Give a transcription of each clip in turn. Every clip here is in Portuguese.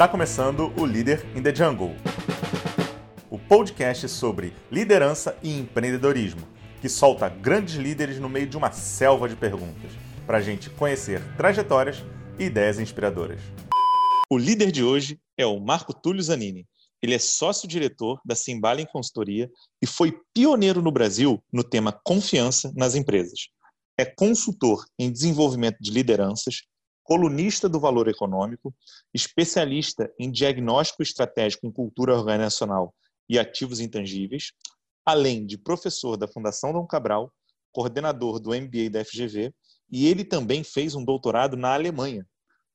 Está começando o Líder in the Jungle, o podcast sobre liderança e empreendedorismo, que solta grandes líderes no meio de uma selva de perguntas, para a gente conhecer trajetórias e ideias inspiradoras. O líder de hoje é o Marco Túlio Zanini. Ele é sócio-diretor da Simbala em Consultoria e foi pioneiro no Brasil no tema confiança nas empresas. É consultor em desenvolvimento de lideranças, colunista do Valor Econômico, especialista em diagnóstico estratégico em cultura organizacional e ativos intangíveis, além de professor da Fundação Dom Cabral, coordenador do MBA da FGV, e ele também fez um doutorado na Alemanha,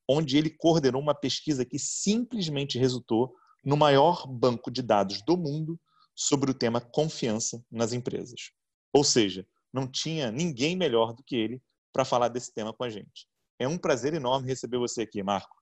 onde ele coordenou uma pesquisa que simplesmente resultou no maior banco de dados do mundo sobre o tema confiança nas empresas. Ou seja, não tinha ninguém melhor do que ele para falar desse tema com a gente. É um prazer enorme receber você aqui, Marco.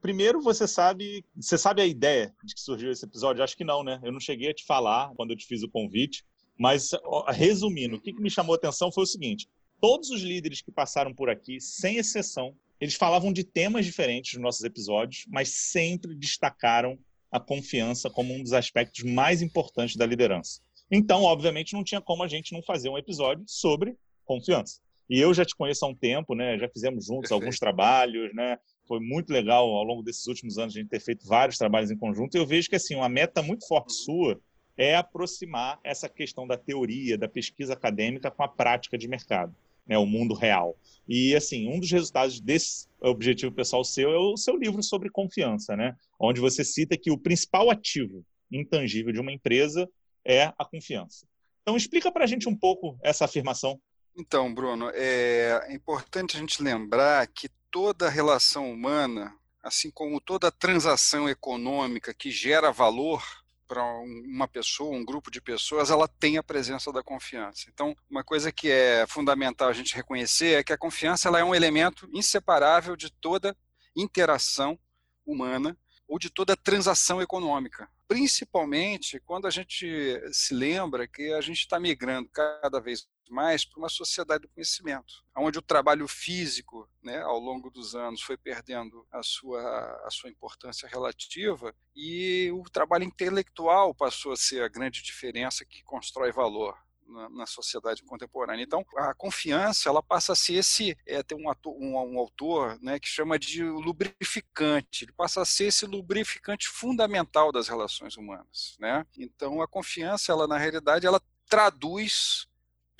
Primeiro, você sabe, você sabe a ideia de que surgiu esse episódio? Acho que não, né? Eu não cheguei a te falar quando eu te fiz o convite, mas resumindo, o que me chamou a atenção foi o seguinte: todos os líderes que passaram por aqui, sem exceção, eles falavam de temas diferentes nos nossos episódios, mas sempre destacaram a confiança como um dos aspectos mais importantes da liderança. Então, obviamente, não tinha como a gente não fazer um episódio sobre confiança. E eu já te conheço há um tempo, né? Já fizemos juntos Perfeito. alguns trabalhos, né? Foi muito legal ao longo desses últimos anos a gente ter feito vários trabalhos em conjunto. E eu vejo que assim uma meta muito forte sua é aproximar essa questão da teoria, da pesquisa acadêmica com a prática de mercado, né? O mundo real. E assim, um dos resultados desse objetivo pessoal seu é o seu livro sobre confiança, né? Onde você cita que o principal ativo intangível de uma empresa é a confiança. Então explica para a gente um pouco essa afirmação. Então, Bruno, é importante a gente lembrar que toda relação humana, assim como toda transação econômica que gera valor para uma pessoa, um grupo de pessoas, ela tem a presença da confiança. Então, uma coisa que é fundamental a gente reconhecer é que a confiança ela é um elemento inseparável de toda interação humana ou de toda transação econômica. Principalmente quando a gente se lembra que a gente está migrando cada vez mais para uma sociedade do conhecimento, onde o trabalho físico, né, ao longo dos anos, foi perdendo a sua, a sua importância relativa e o trabalho intelectual passou a ser a grande diferença que constrói valor na, na, sociedade contemporânea. Então, a confiança ela passa a ser esse, é, tem um, ator, um, um, autor né, que chama de lubrificante, ele passa a ser esse lubrificante fundamental das relações humanas. Né? Então, a confiança, ela na realidade, ela traduz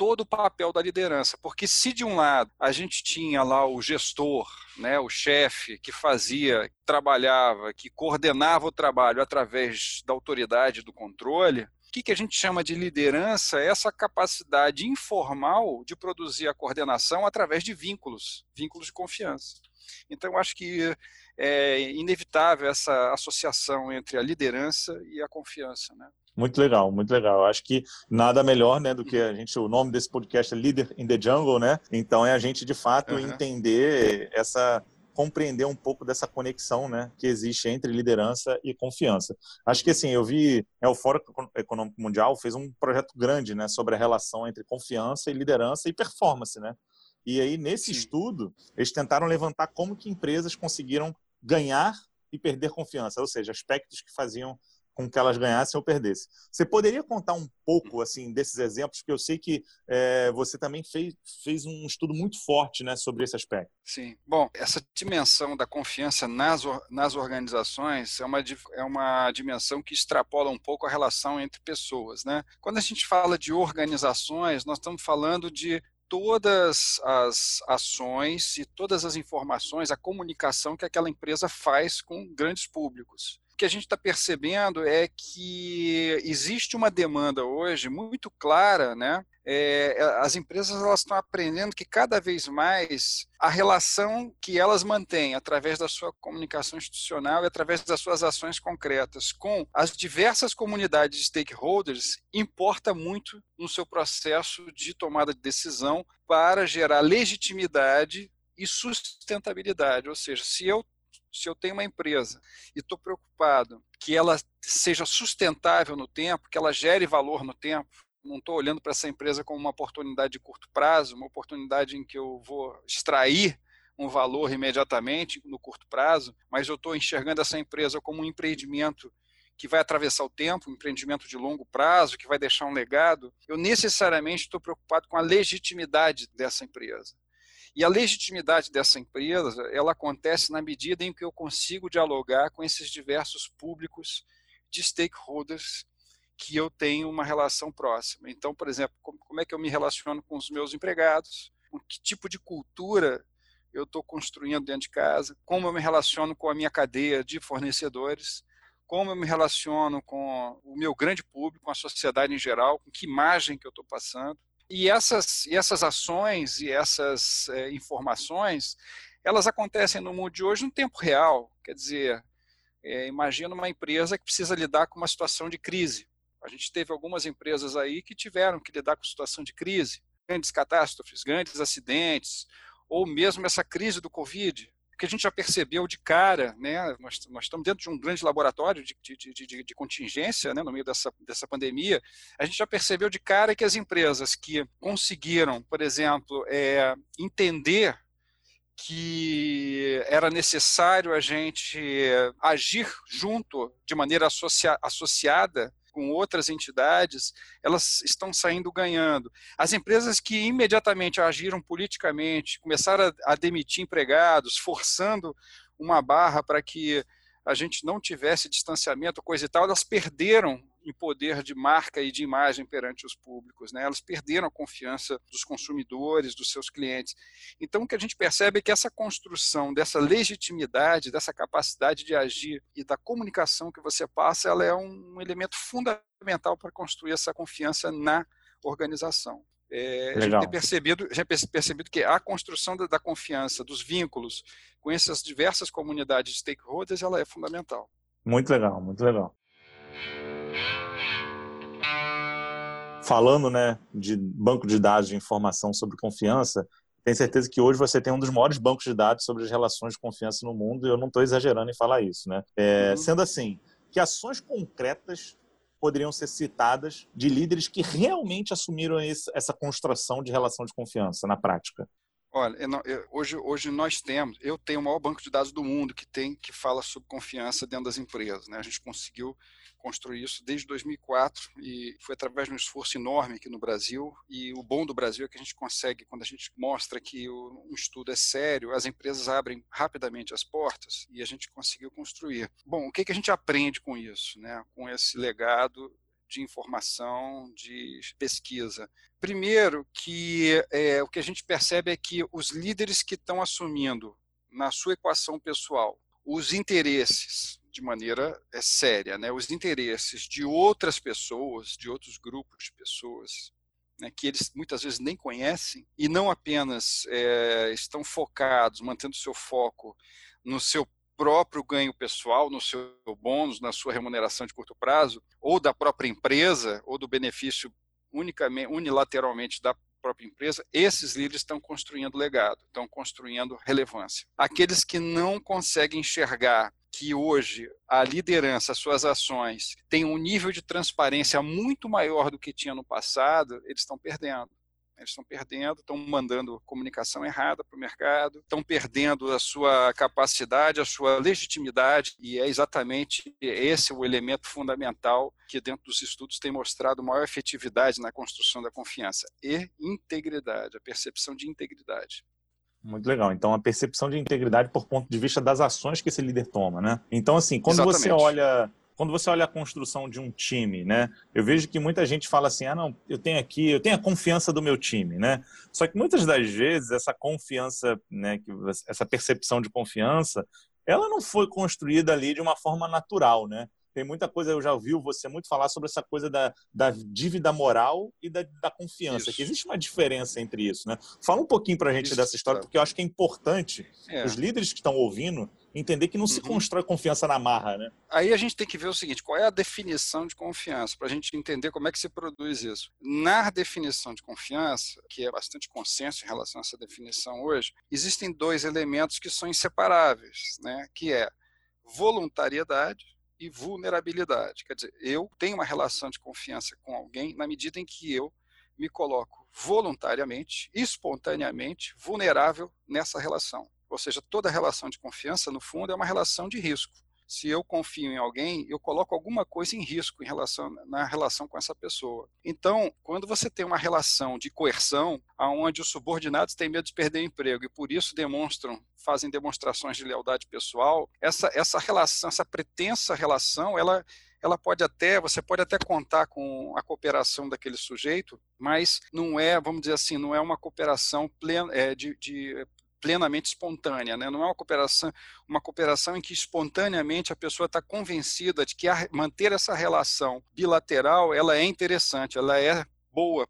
todo o papel da liderança, porque se de um lado a gente tinha lá o gestor, né, o chefe que fazia, trabalhava, que coordenava o trabalho através da autoridade do controle, o que, que a gente chama de liderança é essa capacidade informal de produzir a coordenação através de vínculos, vínculos de confiança. Então, acho que é inevitável essa associação entre a liderança e a confiança. Né? Muito legal, muito legal. Acho que nada melhor, né, do que a gente. O nome desse podcast é Leader in the Jungle, né? Então é a gente de fato uhum. entender essa compreender um pouco dessa conexão né, que existe entre liderança e confiança. Acho que assim, eu vi é, o Fórum Econômico Mundial fez um projeto grande né, sobre a relação entre confiança e liderança e performance. Né? E aí, nesse Sim. estudo, eles tentaram levantar como que empresas conseguiram ganhar e perder confiança, ou seja, aspectos que faziam com que elas ganhassem ou perdessem. Você poderia contar um pouco assim desses exemplos, porque eu sei que é, você também fez, fez um estudo muito forte né, sobre esse aspecto. Sim. Bom, essa dimensão da confiança nas, nas organizações é uma, é uma dimensão que extrapola um pouco a relação entre pessoas. Né? Quando a gente fala de organizações, nós estamos falando de todas as ações e todas as informações, a comunicação que aquela empresa faz com grandes públicos que a gente está percebendo é que existe uma demanda hoje muito clara, né? É, as empresas elas estão aprendendo que cada vez mais a relação que elas mantêm através da sua comunicação institucional e através das suas ações concretas com as diversas comunidades de stakeholders importa muito no seu processo de tomada de decisão para gerar legitimidade e sustentabilidade. Ou seja, se eu se eu tenho uma empresa e estou preocupado que ela seja sustentável no tempo, que ela gere valor no tempo, não estou olhando para essa empresa como uma oportunidade de curto prazo, uma oportunidade em que eu vou extrair um valor imediatamente no curto prazo, mas eu estou enxergando essa empresa como um empreendimento que vai atravessar o tempo, um empreendimento de longo prazo, que vai deixar um legado, eu necessariamente estou preocupado com a legitimidade dessa empresa. E a legitimidade dessa empresa, ela acontece na medida em que eu consigo dialogar com esses diversos públicos de stakeholders que eu tenho uma relação próxima. Então, por exemplo, como é que eu me relaciono com os meus empregados, com que tipo de cultura eu estou construindo dentro de casa, como eu me relaciono com a minha cadeia de fornecedores, como eu me relaciono com o meu grande público, com a sociedade em geral, com que imagem que eu estou passando. E essas, e essas ações e essas é, informações, elas acontecem no mundo de hoje no tempo real. Quer dizer, é, imagina uma empresa que precisa lidar com uma situação de crise. A gente teve algumas empresas aí que tiveram que lidar com situação de crise, grandes catástrofes, grandes acidentes, ou mesmo essa crise do Covid que a gente já percebeu de cara, né, nós, nós estamos dentro de um grande laboratório de, de, de, de contingência né, no meio dessa, dessa pandemia, a gente já percebeu de cara que as empresas que conseguiram, por exemplo, é, entender que era necessário a gente agir junto de maneira associa associada com outras entidades, elas estão saindo ganhando. As empresas que imediatamente agiram politicamente, começaram a, demitir empregados, forçando uma barra para que a gente não tivesse distanciamento, coisa e tal, elas perderam em poder de marca e de imagem perante os públicos. Né? Elas perderam a confiança dos consumidores, dos seus clientes. Então, o que a gente percebe é que essa construção dessa legitimidade, dessa capacidade de agir e da comunicação que você passa, ela é um elemento fundamental para construir essa confiança na organização. É, a gente tem percebido, já percebido que a construção da, da, confiança, dos vínculos com essas diversas comunidades de stakeholders, ela é fundamental. Muito legal, muito legal. Falando né, de banco de dados de informação sobre confiança, tenho certeza que hoje você tem um dos maiores bancos de dados sobre as relações de confiança no mundo, e eu não estou exagerando em falar isso. Né? É, uhum. Sendo assim, que ações concretas poderiam ser citadas de líderes que realmente assumiram essa construção de relação de confiança na prática? Olha, eu, hoje, hoje nós temos, eu tenho o maior banco de dados do mundo que tem que fala sobre confiança dentro das empresas. Né? A gente conseguiu construir isso desde 2004 e foi através de um esforço enorme aqui no Brasil. E o bom do Brasil é que a gente consegue, quando a gente mostra que o, um estudo é sério, as empresas abrem rapidamente as portas e a gente conseguiu construir. Bom, o que, que a gente aprende com isso, né? com esse legado de informação, de pesquisa. Primeiro, que é, o que a gente percebe é que os líderes que estão assumindo na sua equação pessoal os interesses de maneira é, séria, né, os interesses de outras pessoas, de outros grupos de pessoas, né, que eles muitas vezes nem conhecem e não apenas é, estão focados, mantendo seu foco no seu próprio ganho pessoal, no seu bônus, na sua remuneração de curto prazo, ou da própria empresa, ou do benefício unicamente, unilateralmente da própria empresa, esses líderes estão construindo legado, estão construindo relevância. Aqueles que não conseguem enxergar que hoje a liderança, as suas ações, têm um nível de transparência muito maior do que tinha no passado, eles estão perdendo. Eles estão perdendo, estão mandando comunicação errada para o mercado, estão perdendo a sua capacidade, a sua legitimidade, e é exatamente esse o elemento fundamental que, dentro dos estudos, tem mostrado maior efetividade na construção da confiança e integridade, a percepção de integridade. Muito legal. Então, a percepção de integridade por ponto de vista das ações que esse líder toma, né? Então, assim, quando Exatamente. você olha quando você olha a construção de um time, né? Eu vejo que muita gente fala assim: ah, não, eu tenho aqui, eu tenho a confiança do meu time, né? Só que muitas das vezes essa confiança, né, essa percepção de confiança, ela não foi construída ali de uma forma natural, né? Tem muita coisa, eu já ouvi você muito falar sobre essa coisa da, da dívida moral e da, da confiança, isso. que existe uma diferença entre isso, né? Fala um pouquinho para a gente isso, dessa história, porque eu acho que é importante é. os líderes que estão ouvindo entender que não se uhum. constrói confiança na marra, né? Aí a gente tem que ver o seguinte, qual é a definição de confiança, para a gente entender como é que se produz isso. Na definição de confiança, que é bastante consenso em relação a essa definição hoje, existem dois elementos que são inseparáveis, né? Que é voluntariedade e vulnerabilidade. Quer dizer, eu tenho uma relação de confiança com alguém na medida em que eu me coloco voluntariamente, espontaneamente, vulnerável nessa relação. Ou seja, toda relação de confiança, no fundo, é uma relação de risco se eu confio em alguém, eu coloco alguma coisa em risco em relação, na relação com essa pessoa. Então, quando você tem uma relação de coerção, onde os subordinados têm medo de perder o emprego e por isso demonstram, fazem demonstrações de lealdade pessoal, essa, essa relação, essa pretensa relação, ela ela pode até, você pode até contar com a cooperação daquele sujeito, mas não é, vamos dizer assim, não é uma cooperação plena, é, de, de plenamente espontânea, né? não é uma cooperação, uma cooperação em que espontaneamente a pessoa está convencida de que a, manter essa relação bilateral ela é interessante, ela é boa,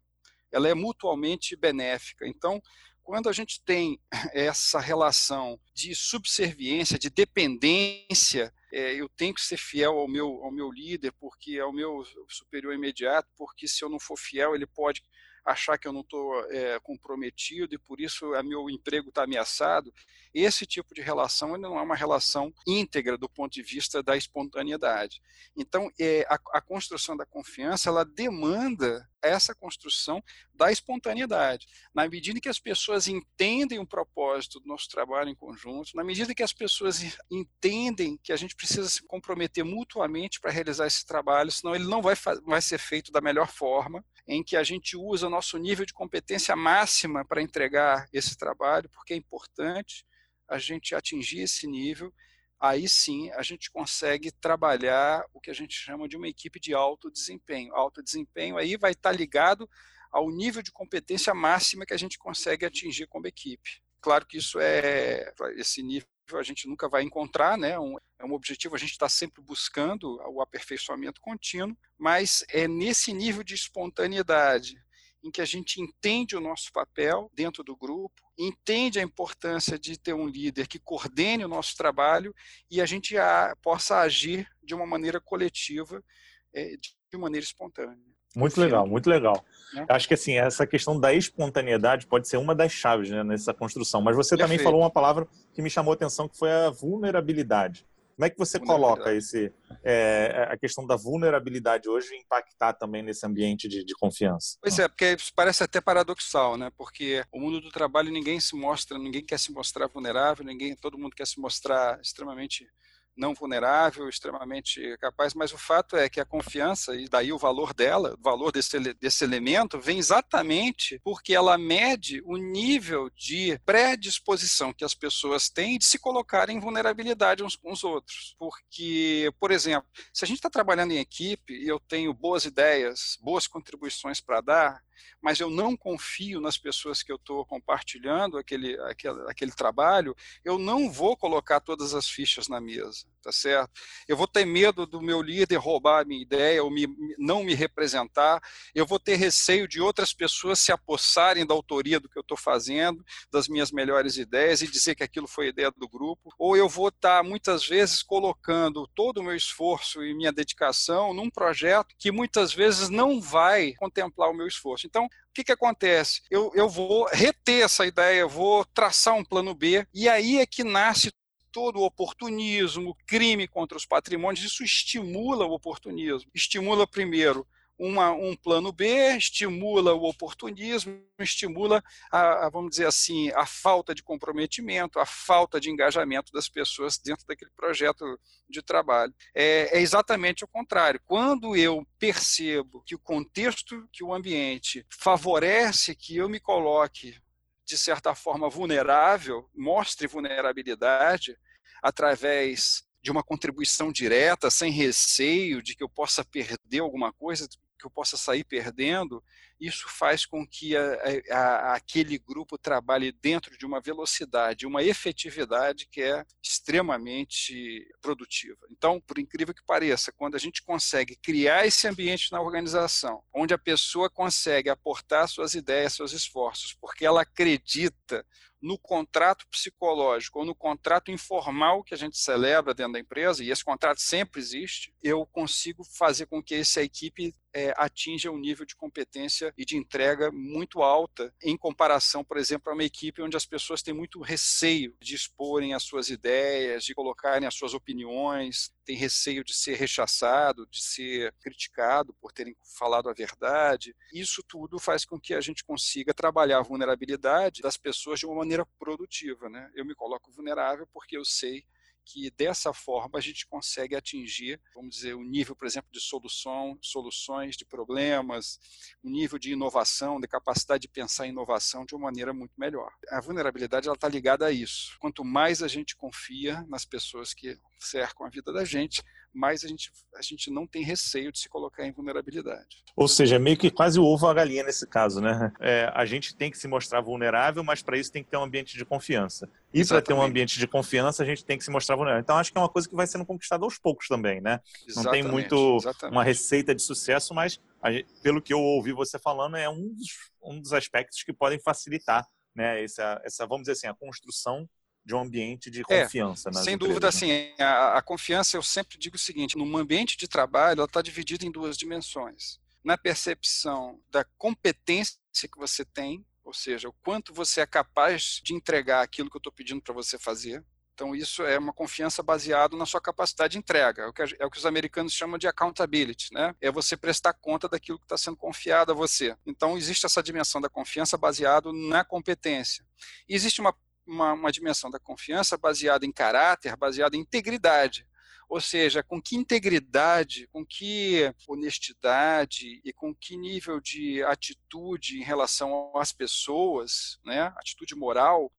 ela é mutualmente benéfica. Então, quando a gente tem essa relação de subserviência, de dependência, é, eu tenho que ser fiel ao meu, ao meu líder, porque é o meu superior imediato, porque se eu não for fiel, ele pode achar que eu não estou é, comprometido e por isso o meu emprego está ameaçado. Esse tipo de relação não é uma relação íntegra do ponto de vista da espontaneidade. Então, é, a, a construção da confiança ela demanda essa construção da espontaneidade. Na medida que as pessoas entendem o propósito do nosso trabalho em conjunto, na medida que as pessoas entendem que a gente precisa se comprometer mutuamente para realizar esse trabalho, senão ele não vai, vai ser feito da melhor forma, em que a gente usa nosso nível de competência máxima para entregar esse trabalho, porque é importante a gente atingir esse nível aí sim a gente consegue trabalhar o que a gente chama de uma equipe de alto desempenho. Alto desempenho aí vai estar ligado ao nível de competência máxima que a gente consegue atingir como equipe. Claro que isso é esse nível a gente nunca vai encontrar, né? Um, é um objetivo, a gente está sempre buscando o aperfeiçoamento contínuo, mas é nesse nível de espontaneidade em que a gente entende o nosso papel dentro do grupo, entende a importância de ter um líder que coordene o nosso trabalho e a gente a, possa agir de uma maneira coletiva, é, de maneira espontânea. Muito legal, muito legal. É. Acho que assim, essa questão da espontaneidade pode ser uma das chaves né, nessa construção. Mas você também falou uma palavra que me chamou a atenção, que foi a vulnerabilidade. Como é que você coloca esse, é, a questão da vulnerabilidade hoje impactar também nesse ambiente de, de confiança? Pois é, porque parece até paradoxal, né? Porque o mundo do trabalho ninguém se mostra, ninguém quer se mostrar vulnerável, ninguém, todo mundo quer se mostrar extremamente não vulnerável, extremamente capaz, mas o fato é que a confiança, e daí o valor dela, o valor desse, desse elemento, vem exatamente porque ela mede o nível de predisposição que as pessoas têm de se colocarem em vulnerabilidade uns com os outros. Porque, por exemplo, se a gente está trabalhando em equipe e eu tenho boas ideias, boas contribuições para dar, mas eu não confio nas pessoas que eu estou compartilhando aquele, aquele, aquele trabalho, eu não vou colocar todas as fichas na mesa, tá certo? Eu vou ter medo do meu líder roubar a minha ideia ou me, não me representar, eu vou ter receio de outras pessoas se apossarem da autoria do que eu estou fazendo, das minhas melhores ideias e dizer que aquilo foi ideia do grupo, ou eu vou estar tá, muitas vezes colocando todo o meu esforço e minha dedicação num projeto que muitas vezes não vai contemplar o meu esforço. Então, o que, que acontece? Eu, eu vou reter essa ideia, vou traçar um plano B, e aí é que nasce todo o oportunismo, crime contra os patrimônios, isso estimula o oportunismo. Estimula, primeiro, uma, um plano B, estimula o oportunismo, estimula, a, a, vamos dizer assim, a falta de comprometimento, a falta de engajamento das pessoas dentro daquele projeto de trabalho. É, é exatamente o contrário. Quando eu percebo que o contexto, que o ambiente favorece que eu me coloque de certa forma vulnerável, mostre vulnerabilidade através de uma contribuição direta, sem receio de que eu possa perder alguma coisa, que eu possa sair perdendo, isso faz com que a, a, aquele grupo trabalhe dentro de uma velocidade, uma efetividade que é extremamente produtiva. Então, por incrível que pareça, quando a gente consegue criar esse ambiente na organização, onde a pessoa consegue aportar suas ideias, seus esforços, porque ela acredita no contrato psicológico ou no contrato informal que a gente celebra dentro da empresa, e esse contrato sempre existe, eu consigo fazer com que essa equipe é, um nível de competência e de entrega muito alta em comparação, por exemplo, a uma equipe onde as pessoas têm muito receio de exporem as suas ideias, de colocarem as suas opiniões, têm receio de ser rechaçado, de ser criticado por terem falado a verdade. Isso tudo faz com que a gente consiga trabalhar a vulnerabilidade das pessoas de uma maneira produtiva. Né? Eu me coloco vulnerável porque eu sei que dessa forma a gente consegue atingir, vamos dizer, o um nível, por exemplo, de solução, soluções de problemas, um nível de inovação, de capacidade de pensar em inovação de uma maneira muito melhor. A vulnerabilidade está ligada a isso. Quanto mais a gente confia nas pessoas que cercam a vida da gente, mais a gente, a gente não tem receio de se colocar em vulnerabilidade. Ou seja, é meio que quase o ovo a galinha nesse caso, né? É, a gente tem que se mostrar vulnerável, mas para isso tem que ter um ambiente de confiança. E para ter um ambiente de confiança, a gente tem que se mostrar vulnerável. Então, acho que é uma coisa que vai sendo conquistada aos poucos também, né? Exatamente, não tem muito exatamente. uma receita de sucesso, mas gente, pelo que eu ouvi você falando, é um dos, um dos aspectos que podem facilitar né, essa, essa, vamos dizer assim, a construção de um ambiente de é, confiança. É, sem dúvida, né? assim, a, a, confiança, eu sempre digo o seguinte: num ambiente de trabalho, ela está dividida em duas dimensões. Na percepção da competência que você tem, ou seja, o quanto você é capaz de entregar aquilo que eu estou pedindo para você fazer. Então, isso é uma confiança baseada na sua capacidade de entrega. É o, que, é o que os americanos chamam de accountability, né? É você prestar conta daquilo que está sendo confiado a você. Então, existe essa dimensão da confiança baseado na competência. E existe uma uma, uma dimensão da confiança baseada em caráter, baseada em integridade. Ou seja, com que integridade, com que honestidade e com que nível de atitude em relação às pessoas, né, atitude moral,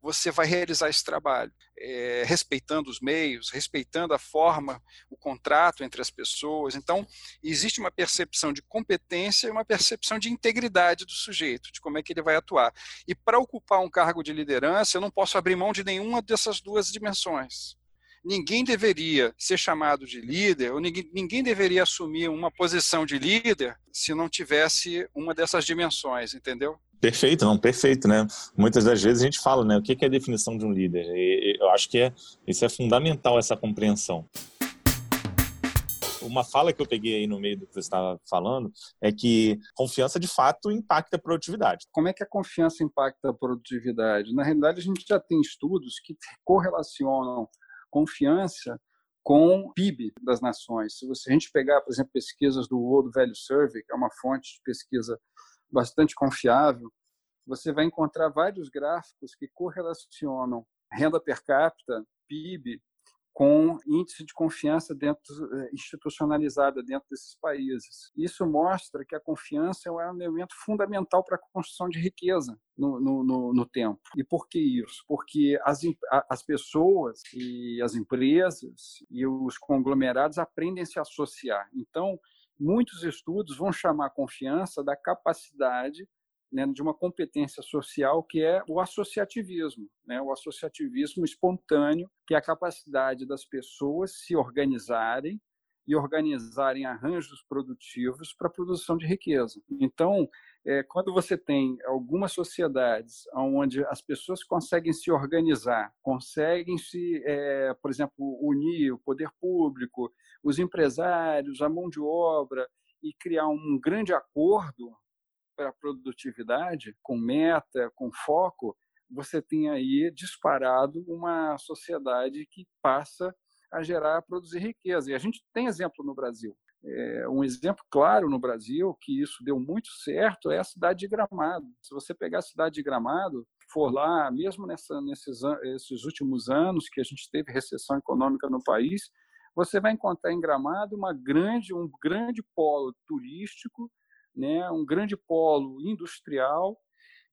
você vai realizar esse trabalho, é, respeitando os meios, respeitando a forma, o contrato entre as pessoas. Então, existe uma percepção de competência e uma percepção de integridade do sujeito, de como é que ele vai atuar. E para ocupar um cargo de liderança, eu não posso abrir mão de nenhuma dessas duas dimensões ninguém deveria ser chamado de líder, ou ninguém, ninguém, deveria assumir uma posição de líder se não tivesse uma dessas dimensões, entendeu? Perfeito, não, perfeito, né? Muitas das vezes a gente fala, né? O que é a definição de um líder? E eu acho que é, isso é fundamental, essa compreensão. Uma fala que eu peguei aí no meio do que você estava falando é que confiança de fato impacta a produtividade. Como é que a confiança impacta a produtividade? Na realidade, a gente já tem estudos que correlacionam confiança com PIB das nações. Se a gente pegar, por exemplo, pesquisas do World Value Survey, que é uma fonte de pesquisa bastante confiável, você vai encontrar vários gráficos que correlacionam renda per capita, PIB, com índice de confiança dentro, eh, institucionalizada dentro desses países. Isso mostra que a confiança é um elemento fundamental para a construção de riqueza no, no, no, tempo. E por que isso? Porque as, as pessoas e as empresas e os conglomerados aprendem a se associar. Então, muitos estudos vão chamar a confiança da capacidade né, de uma competência social que é o associativismo, né, o associativismo espontâneo, que é a capacidade das pessoas se organizarem e organizarem arranjos produtivos para a produção de riqueza. Então, é, quando você tem algumas sociedades onde as pessoas conseguem se organizar, conseguem se, é, por exemplo, unir o poder público, os empresários, a mão de obra e criar um grande acordo para a produtividade, com meta, com foco, você tem aí disparado uma sociedade que passa a gerar, produzir riqueza. E a gente tem exemplo no Brasil. É, um exemplo claro no Brasil que isso deu muito certo é a cidade de Gramado. Se você pegar a cidade de Gramado, for lá, mesmo nessa, nesses esses últimos anos que a gente teve recessão econômica no país, você vai encontrar em Gramado uma grande, um grande polo turístico né, um grande polo industrial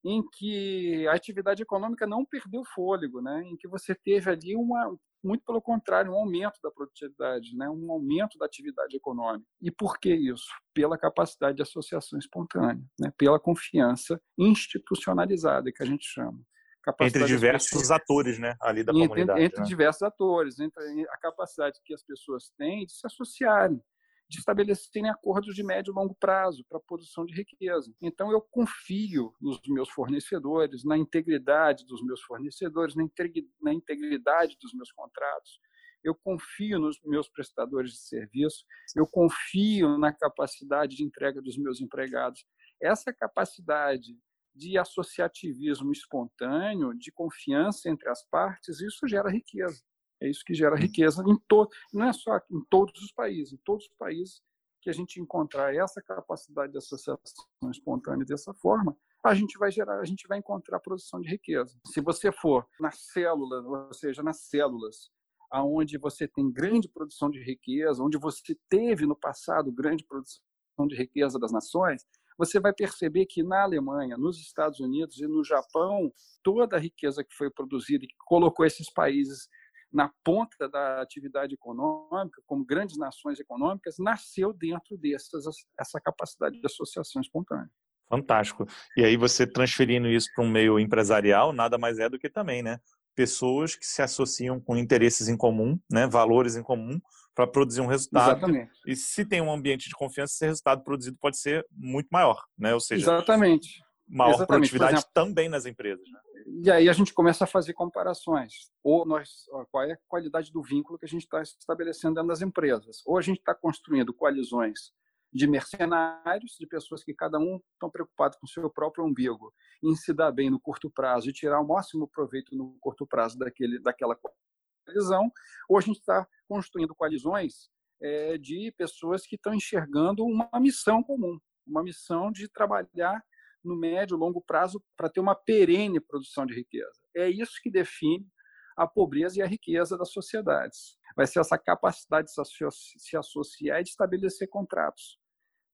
em que a atividade econômica não perdeu fôlego, né, em que você teve ali uma, muito pelo contrário, um aumento da produtividade, né, um aumento da atividade econômica. E por que isso? Pela capacidade de associação espontânea, né, pela confiança institucionalizada que a gente chama. Entre diversos atores, né, ali da entre, comunidade. Entre né? diversos atores, entre a capacidade que as pessoas têm de se associarem, de estabelecerem acordos de médio e longo prazo para a produção de riqueza. Então, eu confio nos meus fornecedores, na integridade dos meus fornecedores, na integridade dos meus contratos. eu confio nos meus prestadores de serviço, eu confio na capacidade de entrega dos meus empregados. Essa capacidade de associativismo espontâneo, de confiança entre as partes, isso gera riqueza. É isso que gera riqueza em todo, não é só em todos os países, em todos os países que a gente encontrar essa capacidade de associação espontânea dessa forma, a gente vai gerar, a gente vai encontrar produção de riqueza. Se você for na célula, ou seja, nas células, aonde você tem grande produção de riqueza, onde você teve no passado grande produção de riqueza das nações, você vai perceber que na Alemanha, nos Estados Unidos e no Japão, toda a riqueza que foi produzida e que colocou esses países na ponta da atividade econômica, como grandes nações econômicas, nasceu dentro dessas essa capacidade de associação espontânea. Fantástico. E aí você transferindo isso para um meio empresarial, nada mais é do que também, né? Pessoas que se associam com interesses em comum, né? Valores em comum, para produzir um resultado. Exatamente. E se tem um ambiente de confiança, esse resultado produzido pode ser muito maior, né? Ou seja, Exatamente. maior Exatamente. produtividade exemplo, também nas empresas. Né? E aí a gente começa a fazer comparações. Ou nós, qual é a qualidade do vínculo que a gente está estabelecendo dentro das empresas? Ou a gente está construindo coalizões de mercenários, de pessoas que cada um estão preocupados com o seu próprio umbigo, em se dar bem no curto prazo e tirar o máximo proveito no curto prazo daquele, daquela coalizão, ou a gente está construindo coalizões é, de pessoas que estão enxergando uma missão comum, uma missão de trabalhar no médio e longo prazo para ter uma perene produção de riqueza. É isso que define a pobreza e a riqueza das sociedades. Vai ser essa capacidade de se associar e de estabelecer contratos.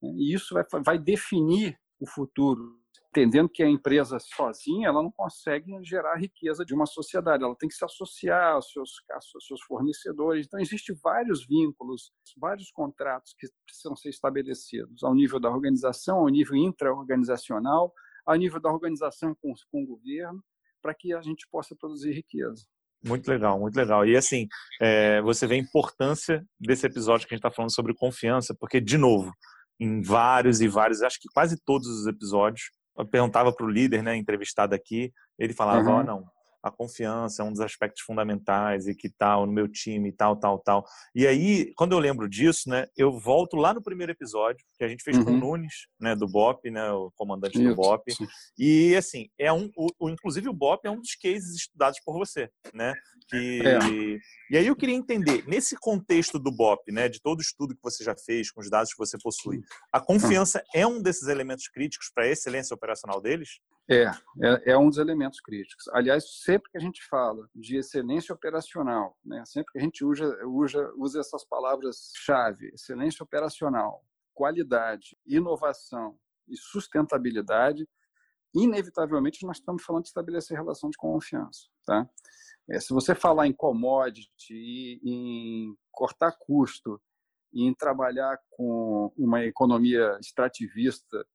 Né? E isso vai, vai definir o futuro entendendo que a empresa sozinha ela não consegue gerar riqueza de uma sociedade, ela tem que se associar aos seus, aos seus fornecedores. Então, existem vários vínculos, vários contratos que precisam ser estabelecidos ao nível da organização, ao nível intra-organizacional, ao nível da organização com, com o governo, para que a gente possa produzir riqueza. Muito legal, muito legal. E assim, é, você vê a importância desse episódio que a gente está falando sobre confiança, porque, de novo, em vários e vários, acho que quase todos os episódios, perguntava para o líder, né, entrevistado aqui, ele falava, ó, uhum. oh, não, a confiança é um dos aspectos fundamentais e que tal no meu time, tal, tal, tal. E aí, quando eu lembro disso, né, eu volto lá no primeiro episódio que a gente fez uhum. com o uhum. Nunes, né, do BOP, né, o comandante Isso. do BOP. E assim, é um, o, inclusive o BOP é um dos cases estudados por você, né? Que, é. E aí eu queria entender, nesse contexto do BOP, né, de todo o estudo que você já fez, com os dados que você possui, a confiança uhum. é um desses elementos críticos para a excelência operacional deles? É, é, é, um dos elementos críticos. Aliás, sempre que a gente fala de excelência operacional, né, sempre que a gente usa, usa, usa essas palavras-chave, excelência operacional, qualidade, inovação e sustentabilidade, inevitavelmente nós estamos falando de estabelecer relação de confiança. Tá? É, se você falar em commodity, em cortar custo, em trabalhar com uma economia extrativista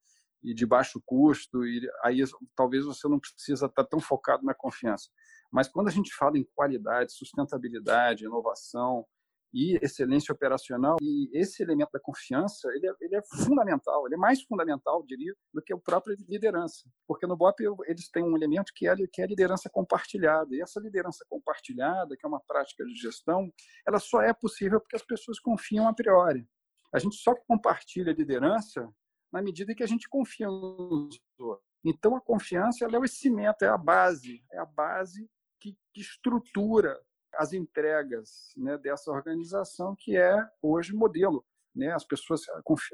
e de baixo custo, e aí talvez você não precisa estar tão focado na confiança. Mas quando a gente fala em qualidade, sustentabilidade, inovação e excelência operacional, e esse elemento da confiança, ele é, ele é fundamental, ele é mais fundamental, diria, do que a própria liderança. Porque no BOP eles têm um elemento que é, que é a liderança compartilhada. E essa liderança compartilhada, que é uma prática de gestão, ela só é possível porque as pessoas confiam a priori. A gente só compartilha liderança na medida que a gente confia nos outros. Então, a confiança é o cimento, é a base, é a base que, que estrutura as entregas né, dessa organização que é hoje modelo. Né? As pessoas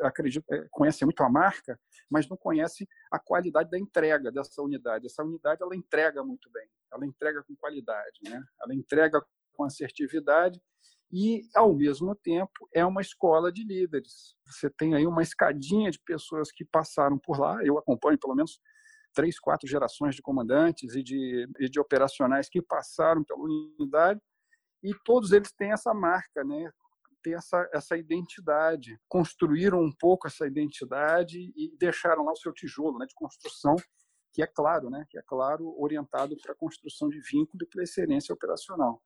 acreditam, é, conhecem muito a marca, mas não conhecem a qualidade da entrega dessa unidade. Essa unidade ela entrega muito bem, ela entrega com qualidade, né? ela entrega com assertividade e, ao mesmo tempo, é uma escola de líderes. Você tem aí uma escadinha de pessoas que passaram por lá, eu acompanho pelo menos três, quatro gerações de comandantes e de, e de operacionais que passaram pela unidade, e todos eles têm essa marca, né? ter essa, essa identidade, construíram um pouco essa identidade e deixaram lá o seu tijolo né, de construção, que é claro, né, que é claro, orientado para a construção de vínculo e para excelência operacional.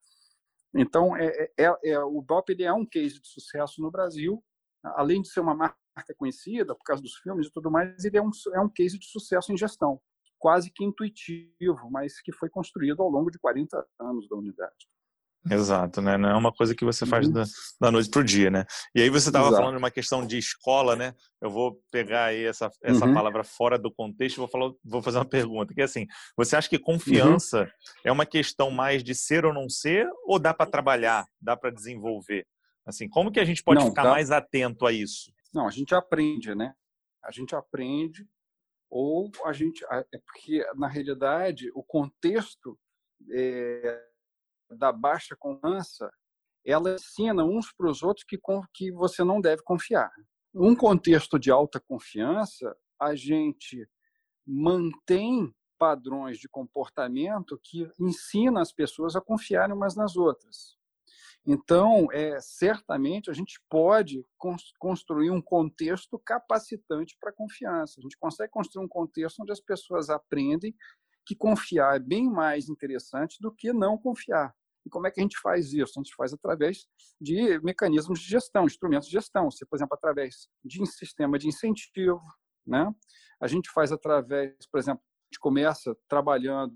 Então, é, é, é, é o BOP ele é um case de sucesso no Brasil, além de ser uma marca conhecida por causa dos filmes e tudo mais, ele é um, é um case de sucesso em gestão, quase que intuitivo, mas que foi construído ao longo de 40 anos da unidade. Exato, né? Não é uma coisa que você faz uhum. da, da noite para o dia, né? E aí você estava falando de uma questão de escola, né? Eu vou pegar aí essa, essa uhum. palavra fora do contexto e vou, falar, vou fazer uma pergunta, que é assim, você acha que uhum. confiança uhum. é uma questão mais de ser ou não ser, ou dá para trabalhar, dá para desenvolver? Assim, como que a gente pode não, ficar dá... mais atento a isso? Não, a gente aprende, né? A gente aprende ou a gente... É porque, na realidade, o contexto... É da baixa confiança, ela ensina uns para os outros que, que você não deve confiar. Num contexto de alta confiança, a gente mantém padrões de comportamento que ensina as pessoas a confiarem umas nas outras. Então, é, certamente, a gente pode construir um contexto capacitante para confiança. A gente consegue construir um contexto onde as pessoas aprendem que confiar é bem mais interessante do que não confiar. E como é que a gente faz isso? A gente faz através de mecanismos de gestão, instrumentos de gestão. Se, por exemplo, através de um sistema de incentivo, né? A gente faz através, por exemplo, a gente começa trabalhando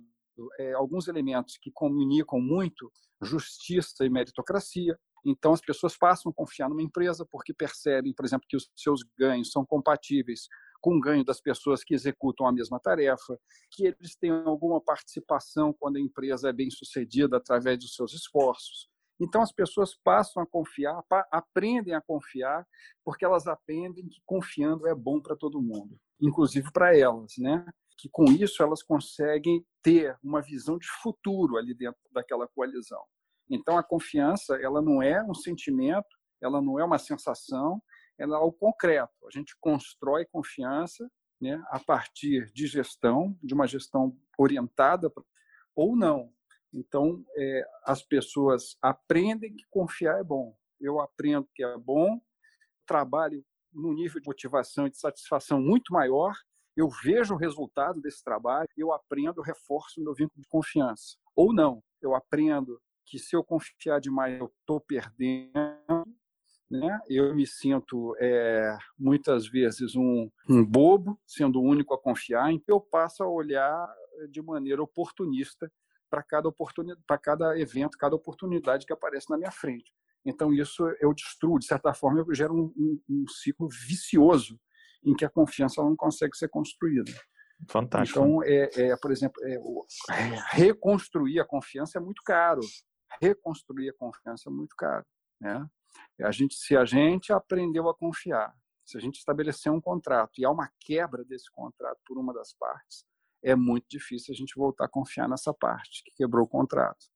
é, alguns elementos que comunicam muito justiça e meritocracia. Então, as pessoas passam a confiar numa empresa porque percebem, por exemplo, que os seus ganhos são compatíveis com ganho das pessoas que executam a mesma tarefa, que eles tenham alguma participação quando a empresa é bem sucedida através dos seus esforços. Então, as pessoas passam a confiar, aprendem a confiar, porque elas aprendem que confiando é bom para todo mundo, inclusive para elas, né? Que com isso elas conseguem ter uma visão de futuro ali dentro daquela coalizão. Então, a confiança, ela não é um sentimento, ela não é uma sensação, é algo concreto. A gente constrói confiança né, a partir de gestão, de uma gestão orientada ou não. Então, é, as pessoas aprendem que confiar é bom. Eu aprendo que é bom, trabalho num nível de motivação e de satisfação muito maior, eu vejo o resultado desse trabalho, eu aprendo, eu reforço o meu vínculo de confiança. Ou não, eu aprendo que se eu confiar demais, eu estou perdendo, né? Eu me sinto é, muitas vezes um, um, bobo, sendo o único a confiar, então eu passo a olhar de maneira oportunista para cada oportunidade, para cada evento, cada oportunidade que aparece na minha frente. Então isso eu destruo, de certa forma, eu gero um, um, um ciclo vicioso em que a confiança não consegue ser construída. Fantástico. Então, é, é por exemplo, é, reconstruir a confiança é muito caro. Reconstruir a confiança é muito caro. Né? A gente, se a gente aprendeu a confiar, se a gente estabeleceu um contrato e há uma quebra desse contrato por uma das partes, é muito difícil a gente voltar a confiar nessa parte que quebrou o contrato.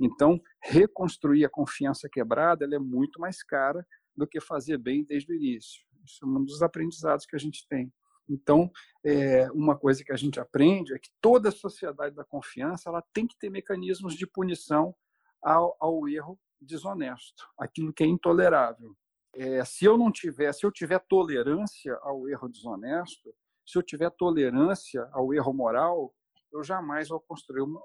Então, reconstruir a confiança quebrada é muito mais cara do que fazer bem desde o início. Isso é um dos aprendizados que a gente tem. Então, é, uma coisa que a gente aprende é que toda sociedade da confiança ela tem que ter mecanismos de punição ao, ao erro desonesto, aquilo que é intolerável. É, se eu não tiver, se eu tiver tolerância ao erro desonesto, se eu tiver tolerância ao erro moral, eu jamais vou construir uma,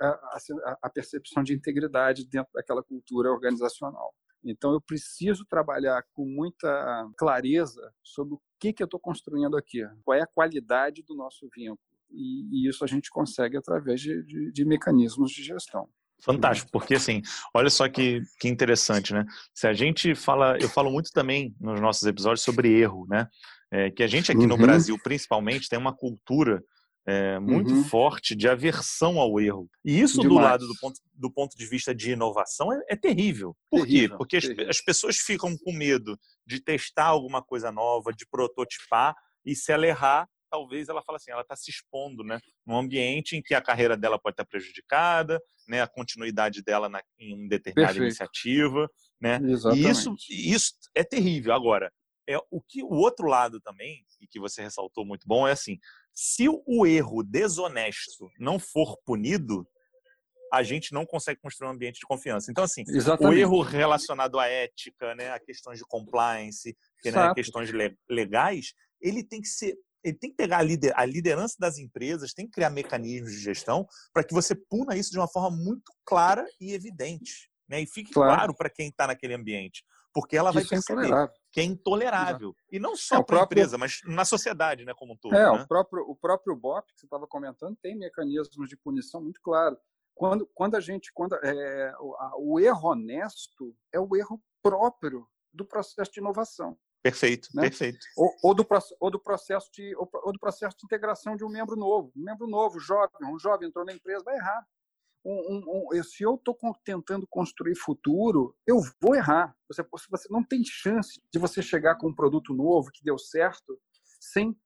a, a, percepção de integridade dentro daquela cultura organizacional. Então, eu preciso trabalhar com muita clareza sobre o que, que eu estou construindo aqui, qual é a qualidade do nosso vínculo. E, e isso a gente consegue através de, de, de mecanismos de gestão. Fantástico, porque assim, olha só que, que interessante, né? Se a gente fala, eu falo muito também nos nossos episódios sobre erro, né? É, que a gente aqui uhum. no Brasil, principalmente, tem uma cultura é, muito uhum. forte de aversão ao erro. E isso, Demais. do lado do ponto, do ponto de vista de inovação, é, é terrível. Por terrível, quê? Porque as, as pessoas ficam com medo de testar alguma coisa nova, de prototipar, e se ela errar, talvez ela fala assim, ela está se expondo, né, num ambiente em que a carreira dela pode estar prejudicada, né, a continuidade dela na, em determinada Perfeito. iniciativa, né? Exatamente. E isso, isso é terrível. Agora, é o que o outro lado também e que você ressaltou muito bom é assim, se o erro desonesto não for punido, a gente não consegue construir um ambiente de confiança. Então, assim, Exatamente. o erro relacionado à ética, né, a questões de compliance, né, questões legais, ele tem que ser ele tem que pegar a, lider, a liderança das empresas, tem que criar mecanismos de gestão para que você puna isso de uma forma muito clara e evidente. Né? E fique claro, claro para quem está naquele ambiente. Porque ela vai é perceber é que é intolerável. Exato. E não só é, para a próprio... empresa, mas na sociedade, né, como um todo. É, né? o, próprio, o próprio BOP, que você estava comentando, tem mecanismos de punição muito claros. Quando, quando a gente, quando é, o, a, o erro honesto é o erro próprio do processo de inovação. Perfeito, né? perfeito. Ou, ou, do, ou, do processo de, ou, ou, do processo de integração de um membro novo. Um membro novo, jovem, um jovem entrou na empresa, vai errar. Um, um, um, se eu estou tentando construir futuro, eu vou errar. Você, você não tem chance de você chegar com um produto novo que deu certo sem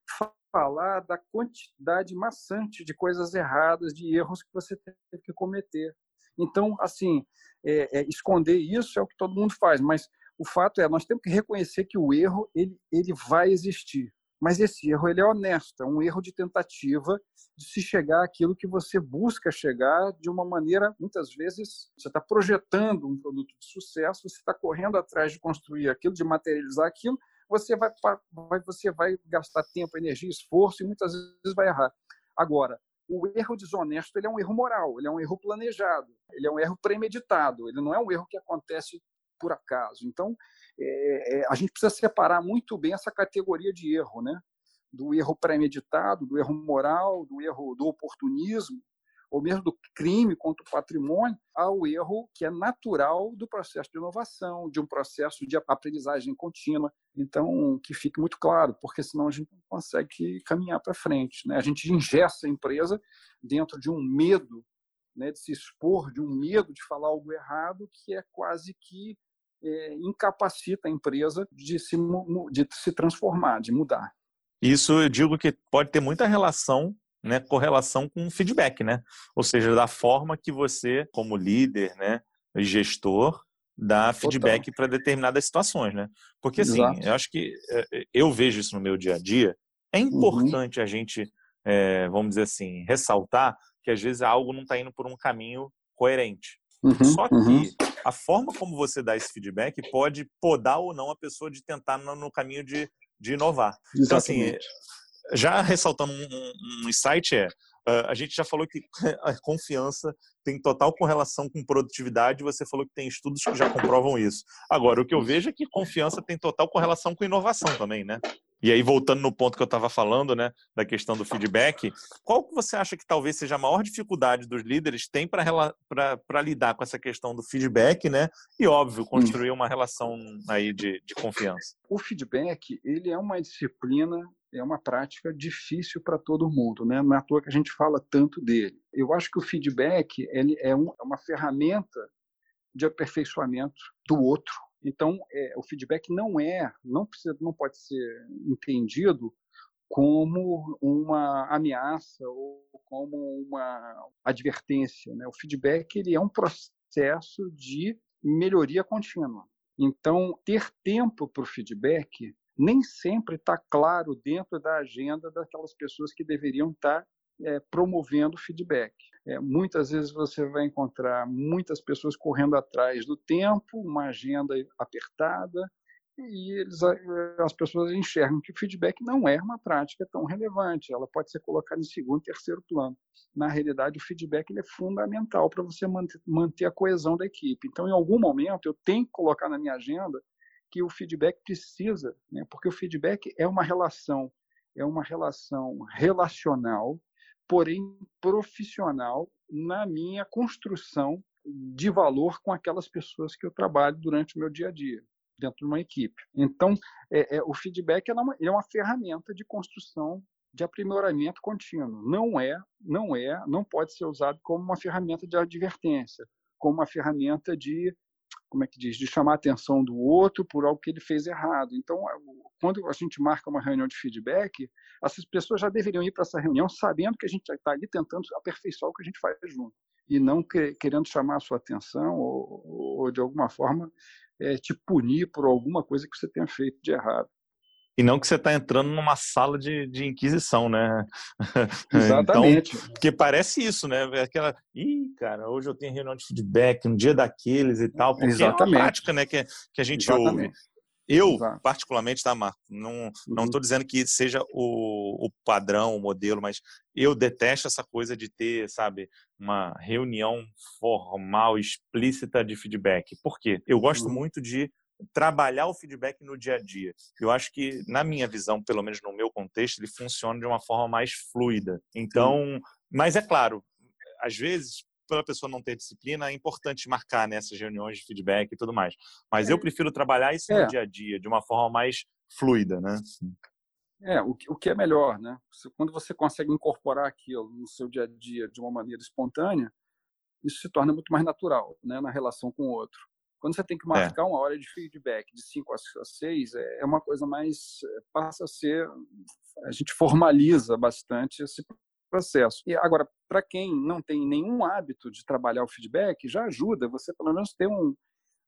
falar da quantidade maçante de coisas erradas, de erros que você teve que cometer. Então, assim, é, é, esconder isso é o que todo mundo faz, mas o fato é, nós temos que reconhecer que o erro ele, ele vai existir. Mas esse erro ele é honesto, é um erro de tentativa de se chegar àquilo que você busca chegar de uma maneira, muitas vezes, você está projetando um produto de sucesso, você está correndo atrás de construir aquilo, de materializar aquilo, você vai, você vai gastar tempo, energia, esforço e muitas vezes vai errar. Agora, o erro desonesto ele é um erro moral, ele é um erro planejado, ele é um erro premeditado, ele não é um erro que acontece por acaso. Então, é, é, a gente precisa separar muito bem essa categoria de erro, né? Do erro premeditado, do erro moral, do erro do oportunismo, ou mesmo do crime contra o patrimônio, ao erro que é natural do processo de inovação, de um processo de aprendizagem contínua. Então, que fique muito claro, porque senão a gente não consegue caminhar para frente. Né? A gente ingessa a empresa dentro de um medo né, de se expor, de um medo de falar algo errado, que é quase que é, incapacita a empresa de se, de se transformar, de mudar. Isso eu digo que pode ter muita relação né, correlação com feedback, né? Ou seja, da forma que você, como líder, né, gestor, dá feedback para determinadas situações, né? Porque assim, Exato. eu acho que é, eu vejo isso no meu dia a dia. É uhum. importante uhum. a gente, é, vamos dizer assim, ressaltar que às vezes algo não está indo por um caminho coerente. Uhum, Só que uhum. A forma como você dá esse feedback pode podar ou não a pessoa de tentar no, no caminho de, de inovar. Exatamente. Então, assim, já ressaltando um, um insight é, uh, a gente já falou que a confiança tem total correlação com produtividade, você falou que tem estudos que já comprovam isso. Agora, o que eu vejo é que confiança tem total correlação com inovação também, né? E aí, voltando no ponto que eu estava falando, né, da questão do feedback, qual que você acha que talvez seja a maior dificuldade dos líderes tem para lidar com essa questão do feedback, né? E, óbvio, construir uma relação aí de, de confiança? O feedback, ele é uma disciplina é uma prática difícil para todo mundo, né? Não é à toa que a gente fala tanto dele. Eu acho que o feedback ele é, um, é uma ferramenta de aperfeiçoamento do outro. Então, é, o feedback não é, não precisa, não pode ser entendido como uma ameaça ou como uma advertência. Né? O feedback ele é um processo de melhoria contínua. Então, ter tempo para o feedback nem sempre está claro dentro da agenda daquelas pessoas que deveriam estar tá, é, promovendo feedback. É, muitas vezes você vai encontrar muitas pessoas correndo atrás do tempo, uma agenda apertada, e eles, as pessoas enxergam que o feedback não é uma prática tão relevante, ela pode ser colocada em segundo, terceiro plano. Na realidade, o feedback ele é fundamental para você manter, manter a coesão da equipe. Então, em algum momento, eu tenho que colocar na minha agenda que o feedback precisa, né? porque o feedback é uma relação, é uma relação relacional, porém profissional na minha construção de valor com aquelas pessoas que eu trabalho durante o meu dia a dia dentro de uma equipe. Então, é, é, o feedback é uma, é uma ferramenta de construção de aprimoramento contínuo. Não é, não é, não pode ser usado como uma ferramenta de advertência, como uma ferramenta de como é que diz, de chamar a atenção do outro por algo que ele fez errado. Então, quando a gente marca uma reunião de feedback, essas pessoas já deveriam ir para essa reunião sabendo que a gente está ali tentando aperfeiçoar o que a gente faz junto e não que, querendo chamar a sua atenção ou, ou de alguma forma é, te punir por alguma coisa que você tenha feito de errado. E não que você está entrando numa sala de, de inquisição, né? Exatamente. então, porque parece isso, né? Aquela, ih, cara, hoje eu tenho reunião de feedback, um dia daqueles e tal, porque Exatamente. é a prática, né, que, que a gente Exatamente. ouve. Eu, Exato. particularmente, tá, Marco? Não não estou uhum. dizendo que seja o, o padrão, o modelo, mas eu detesto essa coisa de ter, sabe, uma reunião formal, explícita de feedback. Por quê? Eu gosto uhum. muito de trabalhar o feedback no dia a dia. Eu acho que, na minha visão, pelo menos no meu contexto, ele funciona de uma forma mais fluida. Então, Sim. mas é claro, às vezes pela pessoa não ter disciplina, é importante marcar nessas né, reuniões de feedback e tudo mais. Mas é. eu prefiro trabalhar isso é. no dia a dia, de uma forma mais fluida, né? É, o que, o que é melhor, né? Quando você consegue incorporar aquilo no seu dia a dia de uma maneira espontânea, isso se torna muito mais natural, né, na relação com o outro. Quando você tem que é. marcar é. uma hora de feedback de 5 a 6, é, uma coisa mais. Passa a ser. A gente formaliza bastante esse processo. E agora, para quem não tem nenhum hábito de trabalhar o feedback, já ajuda você pelo menos ter um,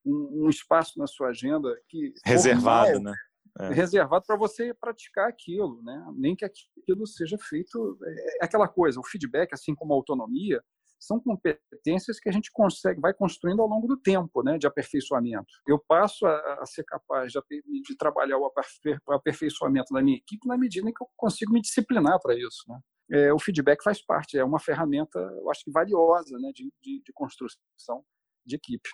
um, um espaço na sua agenda que reservado, formal, né? É. reservado para você praticar aquilo, né? Nem que aquilo seja feito é, é aquela coisa. O feedback, assim como a autonomia, são competências que a gente consegue, vai construindo ao longo do tempo, né, de aperfeiçoamento. Eu passo a, a ser capaz de, de trabalhar o aperfeiçoamento da minha equipe na medida em que eu consigo me disciplinar para isso, né. É, o feedback faz parte, é uma ferramenta, eu acho que valiosa, né, de, de, de construção de equipe.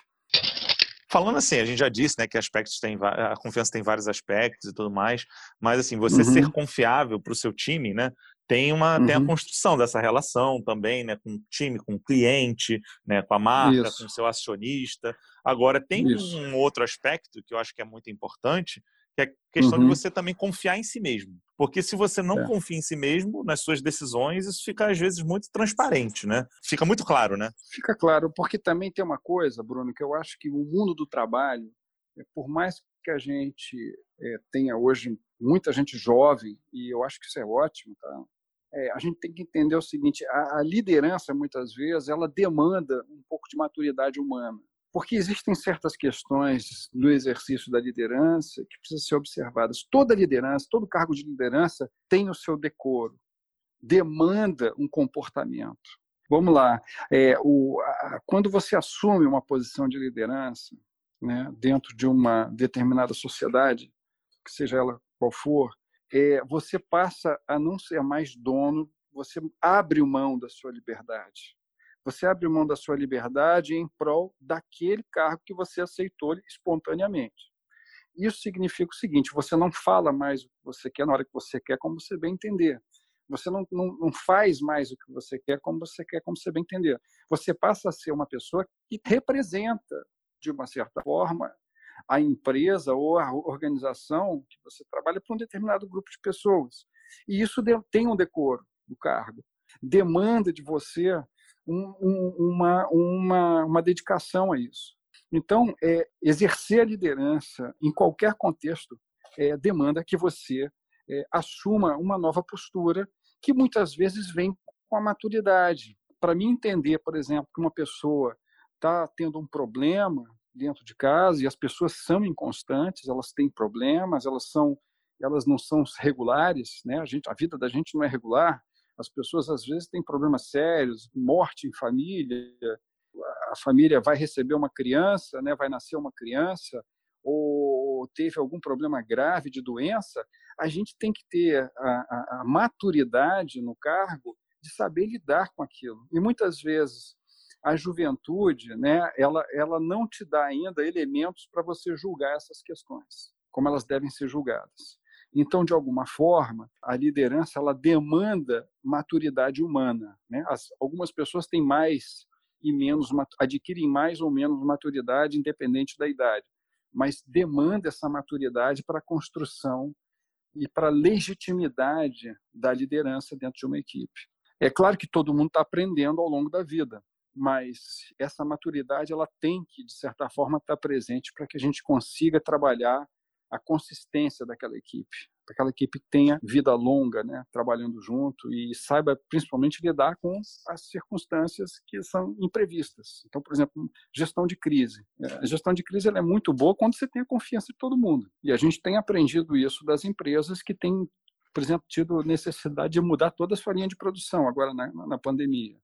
Falando assim, a gente já disse, né, que aspectos tem a confiança tem vários aspectos e tudo mais, mas assim, você uhum. ser confiável para o seu time, né, tem uma uhum. tem a uhum. construção dessa relação também, né, com o time, com o cliente, né, com a marca, Isso. com o seu acionista. Agora tem Isso. um outro aspecto que eu acho que é muito importante, que é a questão uhum. de você também confiar em si mesmo. Porque se você não é. confia em si mesmo, nas suas decisões, isso fica às vezes muito transparente, né? Fica muito claro, né? Fica claro, porque também tem uma coisa, Bruno, que eu acho que o mundo do trabalho, é, por mais que a gente é, tenha hoje muita gente jovem, e eu acho que isso é ótimo, tá? É, a gente tem que entender o seguinte: a, a, liderança, muitas vezes, ela demanda um pouco de maturidade humana. Porque existem certas questões no exercício da liderança que precisam ser observadas. Toda liderança, todo cargo de liderança tem o seu decoro, demanda um comportamento. Vamos lá. É, o, a, quando você assume uma posição de liderança né, dentro de uma determinada sociedade, que seja ela qual for, é, você passa a não ser mais dono, você abre mão da sua liberdade. Você abre mão da sua liberdade em prol daquele cargo que você aceitou espontaneamente. Isso significa o seguinte: você não fala mais o que você quer na hora que você quer, como você bem entender. Você não, não, não faz mais o que você quer, como você quer, como você bem entender. Você passa a ser uma pessoa que representa, de uma certa forma, a empresa ou a organização que você trabalha para um determinado grupo de pessoas. E isso tem um decoro do cargo. Demanda de você um, um, uma, uma, uma dedicação a isso. Então, é, exercer a liderança em qualquer contexto é, demanda que você é, assuma uma nova postura que muitas vezes vem com a maturidade. Para mim entender, por exemplo, que uma pessoa está tendo um problema dentro de casa e as pessoas são inconstantes, elas têm problemas, elas são elas não são regulares, né? A gente a vida da gente não é regular. As pessoas às vezes têm problemas sérios, morte em família, a família vai receber uma criança, né? Vai nascer uma criança ou teve algum problema grave de doença, a gente tem que ter a, a, a maturidade no cargo de saber lidar com aquilo. E muitas vezes a juventude, né, ela, ela não te dá ainda elementos para você julgar essas questões, como elas devem ser julgadas. Então, de alguma forma, a liderança ela demanda maturidade humana. Né? As, algumas pessoas têm mais e menos, adquirem mais ou menos maturidade, independente da idade, mas demanda essa maturidade para a construção e para a legitimidade da liderança dentro de uma equipe. É claro que todo mundo está aprendendo ao longo da vida, mas essa maturidade ela tem que de certa forma estar presente para que a gente consiga trabalhar a consistência daquela equipe, para que aquela equipe tenha vida longa, né, trabalhando junto e saiba principalmente lidar com as circunstâncias que são imprevistas. Então, por exemplo, gestão de crise. É, a gestão de crise é muito boa quando você tem a confiança de todo mundo. E a gente tem aprendido isso das empresas que têm por exemplo, tido necessidade de mudar toda a sua linha de produção agora na, na pandemia.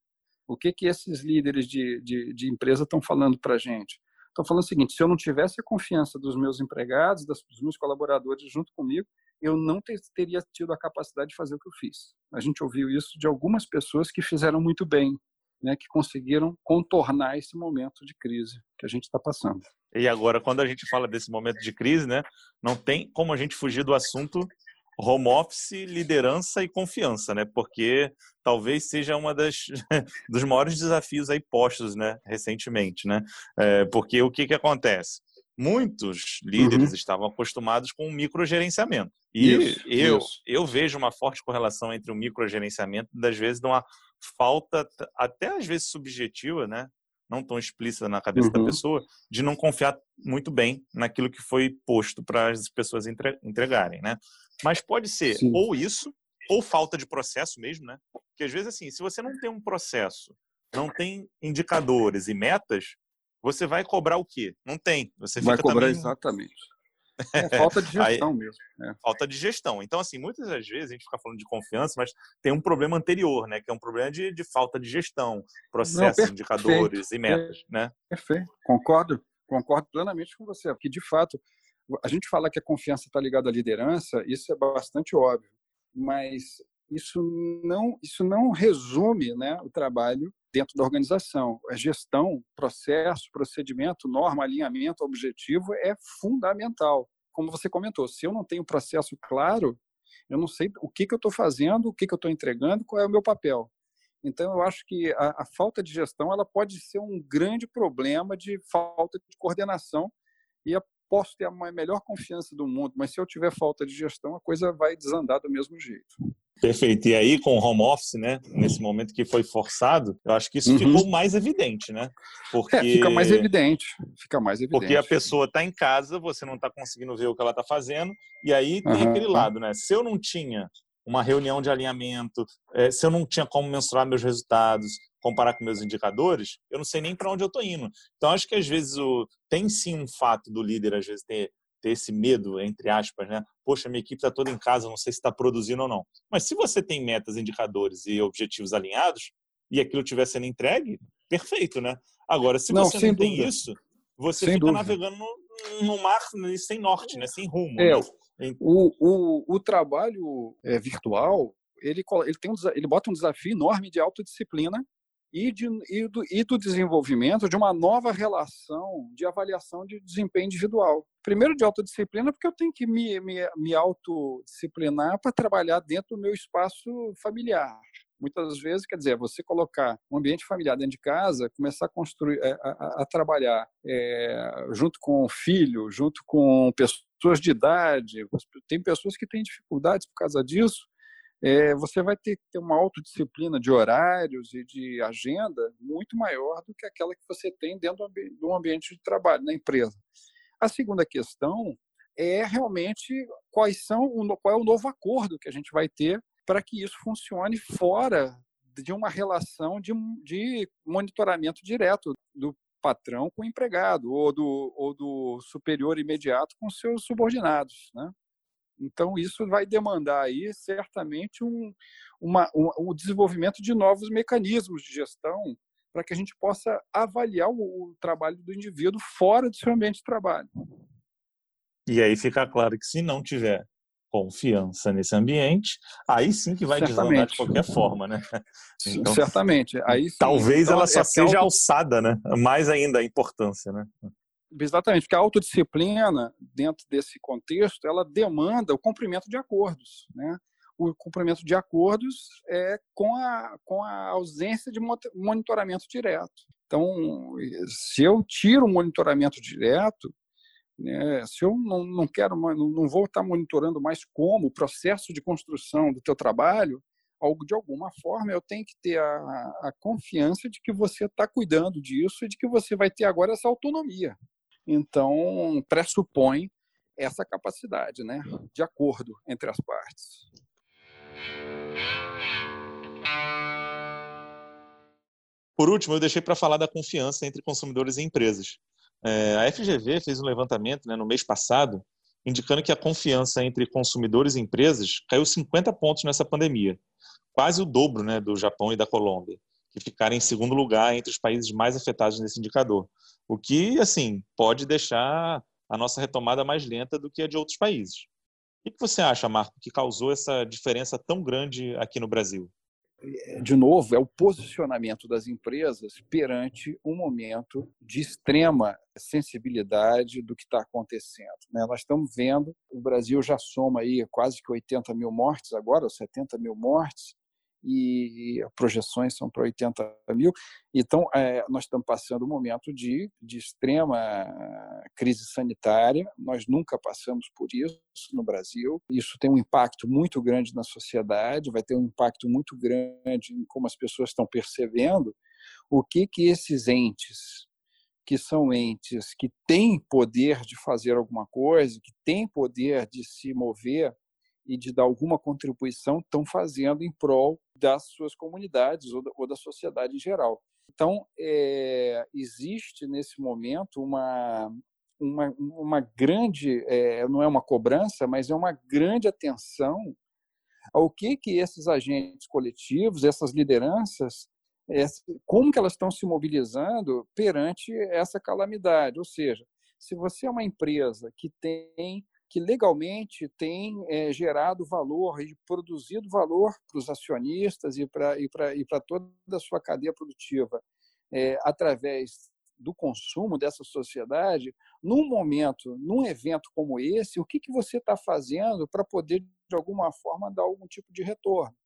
O que, que esses líderes de, de, de empresa estão falando para a gente? Estão falando o seguinte: se eu não tivesse a confiança dos meus empregados, das, dos meus colaboradores junto comigo, eu não ter, teria tido a capacidade de fazer o que eu fiz. A gente ouviu isso de algumas pessoas que fizeram muito bem, né, que conseguiram contornar esse momento de crise que a gente está passando. E agora, quando a gente fala desse momento de crise, né, não tem como a gente fugir do assunto home office, liderança e confiança, né? Porque talvez seja uma das dos maiores desafios aí postos, né, recentemente, né? É, porque o que que acontece? Muitos líderes uhum. estavam acostumados com o microgerenciamento. E isso, eu, isso. eu vejo uma forte correlação entre o microgerenciamento, das vezes, de uma falta, até às vezes subjetiva, né? não tão explícita na cabeça uhum. da pessoa, de não confiar muito bem naquilo que foi posto para as pessoas entregarem, né? Mas pode ser Sim. ou isso, ou falta de processo mesmo, né? Porque às vezes, assim, se você não tem um processo, não tem indicadores e metas, você vai cobrar o quê? Não tem. Você vai cobrar também... exatamente. É falta de gestão Aí, mesmo. É. Falta de gestão. Então, assim, muitas das vezes a gente fica falando de confiança, mas tem um problema anterior, né? Que é um problema de, de falta de gestão, processos, indicadores e metas, né? Perfeito. Concordo. Concordo plenamente com você. Porque, de fato, a gente fala que a confiança está ligada à liderança, isso é bastante óbvio. Mas isso não, isso não resume né, o trabalho dentro da organização. A gestão, processo, procedimento, norma, alinhamento, objetivo é fundamental. Como você comentou, se eu não tenho processo claro, eu não sei o que, que eu estou fazendo, o que, que eu estou entregando, qual é o meu papel. Então, eu acho que a, a, falta de gestão ela pode ser um grande problema de falta de coordenação e a posso ter a melhor confiança do mundo, mas se eu tiver falta de gestão, a coisa vai desandar do mesmo jeito. Perfeito. E aí, com o home office, né, nesse momento que foi forçado, eu acho que isso uhum. ficou mais evidente, né? Porque... É, fica mais evidente. Fica mais evidente. Porque a pessoa está em casa, você não está conseguindo ver o que ela está fazendo, e aí tem uhum. aquele lado, né? Se eu não tinha uma reunião de alinhamento, eh, se eu não tinha como mensurar meus resultados, comparar com meus indicadores, eu não sei nem para onde eu estou indo. Então, acho que às vezes o... tem sim um fato do líder, às vezes, ter, ter esse medo, entre aspas, né? Poxa, minha equipe está toda em casa, não sei se está produzindo ou não. Mas se você tem metas, indicadores e objetivos alinhados, e aquilo estiver sendo entregue, perfeito, né? Agora, se não, você não dúvida. tem isso, você sem fica dúvida. navegando no, no, mar sem norte, né? sem rumo. É, né? o, o, o trabalho é, virtual, ele, ele, tem um, ele bota um desafio enorme de autodisciplina e, de, e, do, e do desenvolvimento de uma nova relação de avaliação de desempenho individual. Primeiro, de autodisciplina, porque eu tenho que me, me, me autodisciplinar para trabalhar dentro do meu espaço familiar. Muitas vezes, quer dizer, você colocar um ambiente familiar dentro de casa, começar a construir, é, a, a, a trabalhar é, junto com o filho, junto com pessoas de idade. Tem pessoas que têm dificuldades por causa disso, é, você vai ter que ter uma autodisciplina de horários e de agenda muito maior do que aquela que você tem dentro de um ambiente de trabalho na empresa. A segunda questão é realmente quais são qual é o novo acordo que a gente vai ter para que isso funcione fora de uma relação de, de monitoramento direto do patrão com o empregado ou do, ou do superior imediato com seus subordinados, né? Então, isso vai demandar aí, certamente, um, uma, um, o desenvolvimento de novos mecanismos de gestão para que a gente possa avaliar o, o, trabalho do indivíduo fora do seu ambiente de trabalho. E aí fica claro que se não tiver confiança nesse ambiente, aí sim que vai desandar de qualquer forma, né? Então, certamente. Aí sim, talvez então, ela só é seja auto... alçada, né? Mais ainda a importância, né? Exatamente, porque a autodisciplina, dentro desse contexto, ela demanda o cumprimento de acordos. Né? O cumprimento de acordos é com a, com a ausência de monitoramento direto. Então, se eu tiro o monitoramento direto, né, se eu não, não quero, não vou estar monitorando mais como o processo de construção do teu trabalho, algo de alguma forma eu tenho que ter a, a confiança de que você está cuidando disso e de que você vai ter agora essa autonomia. Então, pressupõe essa capacidade né, de acordo entre as partes. Por último, eu deixei para falar da confiança entre consumidores e empresas. É, a FGV fez um levantamento né, no mês passado indicando que a confiança entre consumidores e empresas caiu 50 pontos nessa pandemia, quase o dobro né, do Japão e da Colômbia, que ficaram em segundo lugar entre os países mais afetados nesse indicador. O que, assim, pode deixar a nossa retomada mais lenta do que a de outros países. O que você acha, Marco, que causou essa diferença tão grande aqui no Brasil? de novo, é o posicionamento das empresas perante um momento de extrema sensibilidade do que está acontecendo. Né? Nós estamos vendo, o Brasil já soma aí quase que 80 mil mortes agora, 70 mil mortes, e projeções são para 80 mil. Então, é, nós estamos passando um momento de, de extrema crise sanitária. Nós nunca passamos por isso no Brasil. Isso tem um impacto muito grande na sociedade, vai ter um impacto muito grande em como as pessoas estão percebendo o que, que esses entes que são entes que têm poder de fazer alguma coisa, que têm poder de se mover e de dar alguma contribuição estão fazendo em prol das suas comunidades ou da, ou da sociedade em geral. Então, é, existe nesse momento uma, uma, uma grande, é, não é uma cobrança, mas é uma grande atenção ao que, que esses agentes coletivos, essas lideranças, como que elas estão se mobilizando perante essa calamidade. Ou seja, se você é uma empresa que tem que legalmente tem é, gerado valor e produzido valor para os acionistas e para e e toda a sua cadeia produtiva é, através do consumo dessa sociedade, num momento, num evento como esse, o que, que você está fazendo para poder, de alguma forma, dar algum tipo de retorno?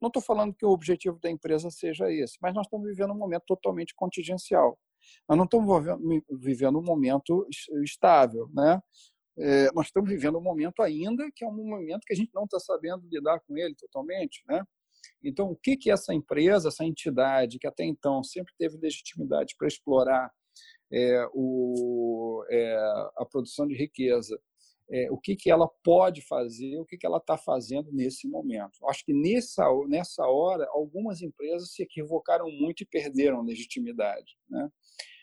Não estou falando que o objetivo da empresa seja esse, mas nós estamos vivendo um momento totalmente contingencial. Nós não estamos vivendo um momento estável. Né? É, nós estamos vivendo um momento ainda que é um momento que a gente não está sabendo lidar com ele totalmente, né? Então, o que que essa empresa, essa entidade que até então sempre teve legitimidade para explorar é, o, é, a produção de riqueza, o que que ela pode fazer, o que que ela está fazendo nesse momento? Acho que nessa nessa hora algumas empresas se equivocaram muito e perderam legitimidade, né?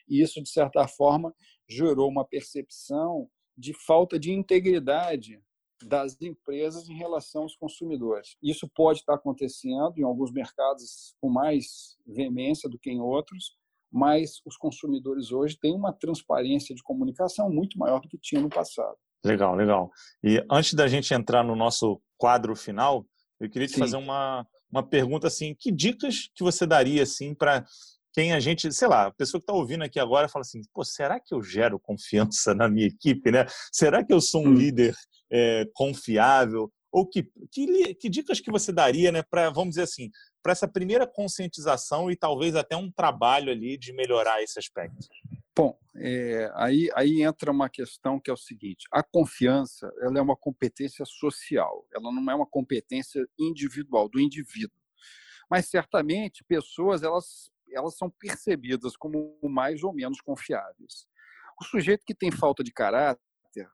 E isso de certa forma gerou uma percepção de falta de integridade das empresas em relação aos consumidores. Isso pode estar acontecendo em alguns mercados com mais veemência do que em outros, mas os consumidores hoje têm uma transparência de comunicação muito maior do que tinha no passado. Legal, legal. E antes da gente entrar no nosso quadro final, eu queria te Sim. fazer uma, uma pergunta assim, que dicas que você daria assim para quem a gente, sei lá, a pessoa que está ouvindo aqui agora fala assim, pô, será que eu gero confiança na minha equipe, né? Será que eu sou um hum. líder é, confiável? Ou que, que, que, dicas que você daria, né, para, vamos dizer assim, para essa primeira conscientização e talvez até um trabalho ali de melhorar esse aspecto? Bom, é, aí, aí entra uma questão que é o seguinte: a confiança ela é uma competência social, ela não é uma competência individual do indivíduo. Mas certamente pessoas elas elas são percebidas como mais ou menos confiáveis. O sujeito que tem falta de caráter,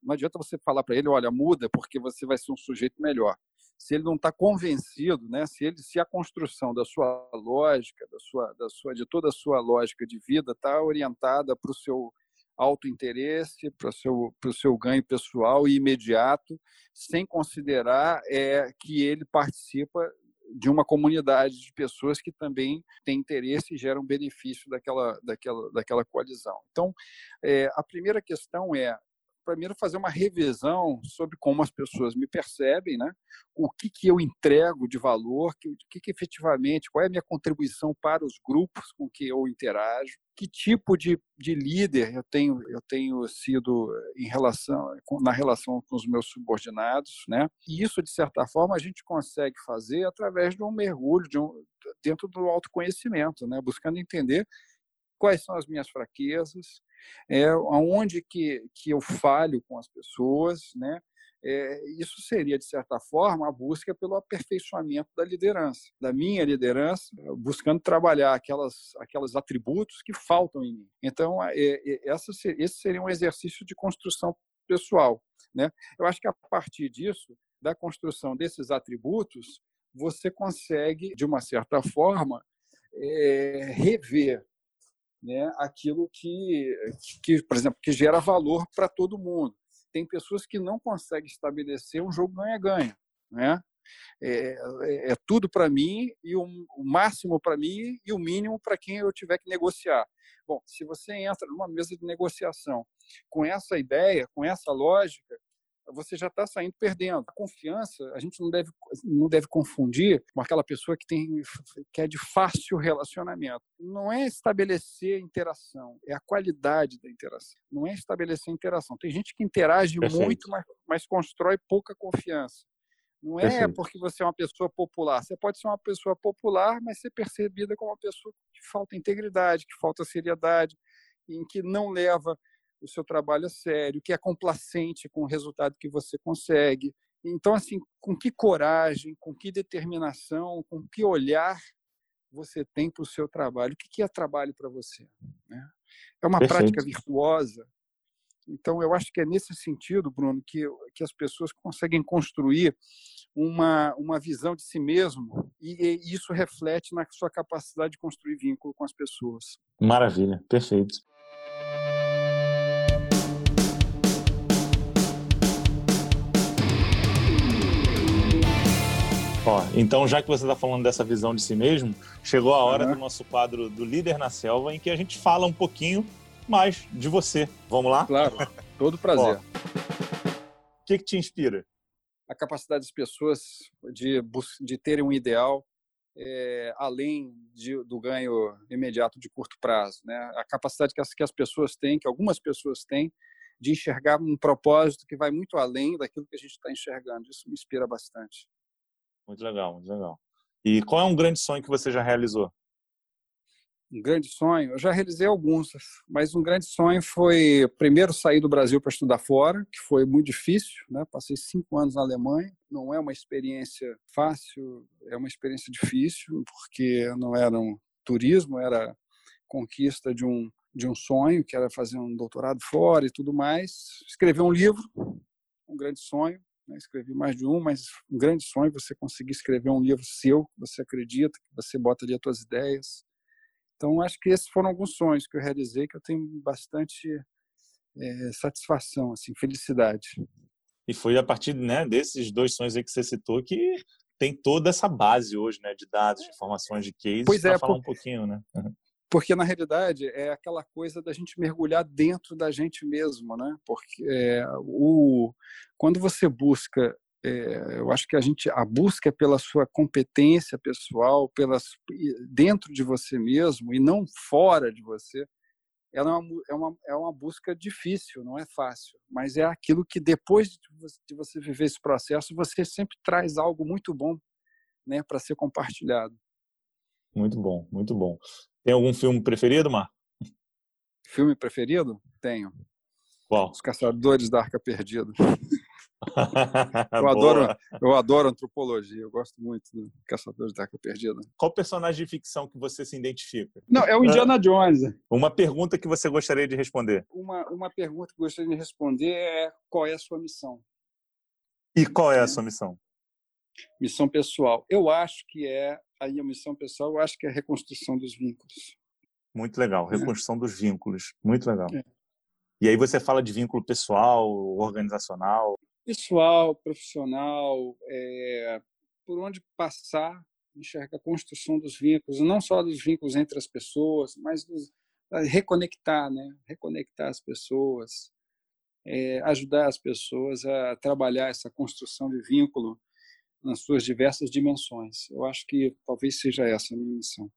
não adianta você falar para ele, olha, muda porque você vai ser um sujeito melhor. Se ele não está convencido, né, se, ele, se a construção da sua lógica, da sua, da sua, de toda a sua lógica de vida está orientada para o seu autointeresse, para o seu, o seu ganho pessoal e imediato, sem considerar é, que ele participa de uma comunidade de pessoas que também têm interesse e geram benefício daquela, daquela, daquela coalizão. Então, é, a primeira questão é primeiro fazer uma revisão sobre como as pessoas me percebem, né? o que, que eu entrego de valor, o que, que efetivamente, qual é a minha contribuição para os grupos com que eu interajo, que tipo de, de líder eu tenho, eu tenho sido em relação, na relação com os meus subordinados. Né? E isso, de certa forma, a gente consegue fazer através de um mergulho de um, dentro do autoconhecimento, né? buscando entender quais são as minhas fraquezas, é, aonde que, que eu falho com as pessoas, né? É, isso seria, de certa forma, a busca pelo aperfeiçoamento da liderança, da minha liderança, buscando trabalhar aquelas, aqueles atributos que faltam em mim. Então, é, é, essa, esse seria um exercício de construção pessoal. Né? Eu acho que a partir disso, da construção desses atributos, você consegue, de uma certa forma, é, rever né, aquilo que, que, por exemplo, que gera valor para todo mundo. Tem pessoas que não conseguem estabelecer um jogo ganha-ganha, né? É, é, é tudo para mim e o, o máximo para mim e o mínimo para quem eu tiver que negociar. Bom, se você entra numa mesa de negociação com essa ideia, com essa lógica, você já está saindo perdendo. A confiança, a gente não deve, não deve confundir com aquela pessoa que, tem, que é de fácil relacionamento. Não é estabelecer interação, é a qualidade da interação. Não é estabelecer interação. Tem gente que interage Perfeito. muito, mas, mas constrói pouca confiança. Não é porque você é uma pessoa popular. Você pode ser uma pessoa popular, mas ser percebida como uma pessoa que falta integridade, que falta seriedade, em que não leva o seu trabalho a sério, que é complacente com o resultado que você consegue. Então, assim, com que coragem, com que determinação, com que olhar você tem para o seu trabalho? O que é trabalho para você? Né? É uma Perfeito. prática virtuosa. Então, eu acho que é nesse sentido, Bruno, que, que as pessoas conseguem construir uma, uma visão de si mesmo e, e isso reflete na sua capacidade de construir vínculo com as pessoas. Maravilha, perfeito. Ó, então, já que você está falando dessa visão de si mesmo, chegou a hora uhum. do nosso quadro do Líder na Selva, em que a gente fala um pouquinho mais de você. Vamos lá? Claro, todo prazer. O que, que te inspira? A capacidade das pessoas de, de terem um ideal é, além de, do ganho imediato de curto prazo. Né? A capacidade que as, que as pessoas têm, que algumas pessoas têm, de enxergar um propósito que vai muito além daquilo que a gente está enxergando. Isso me inspira bastante. Muito legal, muito legal. E qual é um grande sonho que você já realizou? Um grande sonho? Eu já realizei alguns, mas um grande sonho foi primeiro sair do Brasil para estudar fora, que foi muito difícil, né? Passei cinco anos na Alemanha. Não é uma experiência fácil, é uma experiência difícil, porque não era um turismo, era conquista de um de um sonho, que era fazer um doutorado fora e tudo mais. Escrever um livro, um grande sonho. Né? Escrevi mais de um, mas um grande sonho é você conseguir escrever um livro seu, que você acredita, que você bota ali as suas ideias. Então, acho que esses foram alguns sonhos que eu realizei, que eu tenho bastante é, satisfação, assim, felicidade. E foi a partir né, desses dois sonhos aí que você citou que tem toda essa base hoje, né, de dados, de informações, de cases, pois é, falar um pouquinho, né? Porque na realidade é aquela coisa da gente mergulhar dentro da gente mesmo, né? Porque é, o quando você busca, é, eu acho que a gente a busca é pela sua competência pessoal, pelas dentro de você mesmo e não fora de você, ela é uma, é uma, é uma busca difícil, não é fácil, mas é aquilo que depois de você viver esse processo, você sempre traz algo muito bom, né, para ser compartilhado. Muito bom, muito bom. Tem algum filme preferido, Mar? Filme preferido? Tenho. Qual? Os Caçadores da Arca Perdida. eu, adoro, eu adoro antropologia, eu gosto muito do Caçadores da Arca Perdida. Qual personagem de ficção que você se identifica? Não, é o Indiana Jones. Uma pergunta que você gostaria de responder? Uma, uma pergunta que eu gostaria de responder é qual é a sua missão? E qual é a sua missão? Missão pessoal. Eu acho que é aí a missão pessoal, eu acho que é a reconstrução dos vínculos. Muito legal, é. reconstrução é. dos vínculos, muito legal. É. E aí você fala de vínculo pessoal, organizacional? Pessoal, profissional, é, por onde passar, enxerga a construção dos vínculos, não só dos vínculos entre as pessoas, mas dos, reconectar, né? Reconectar as pessoas, é, ajudar as pessoas a trabalhar essa construção de vínculo nas suas diversas dimensões. Eu acho que talvez seja essa a minha missão.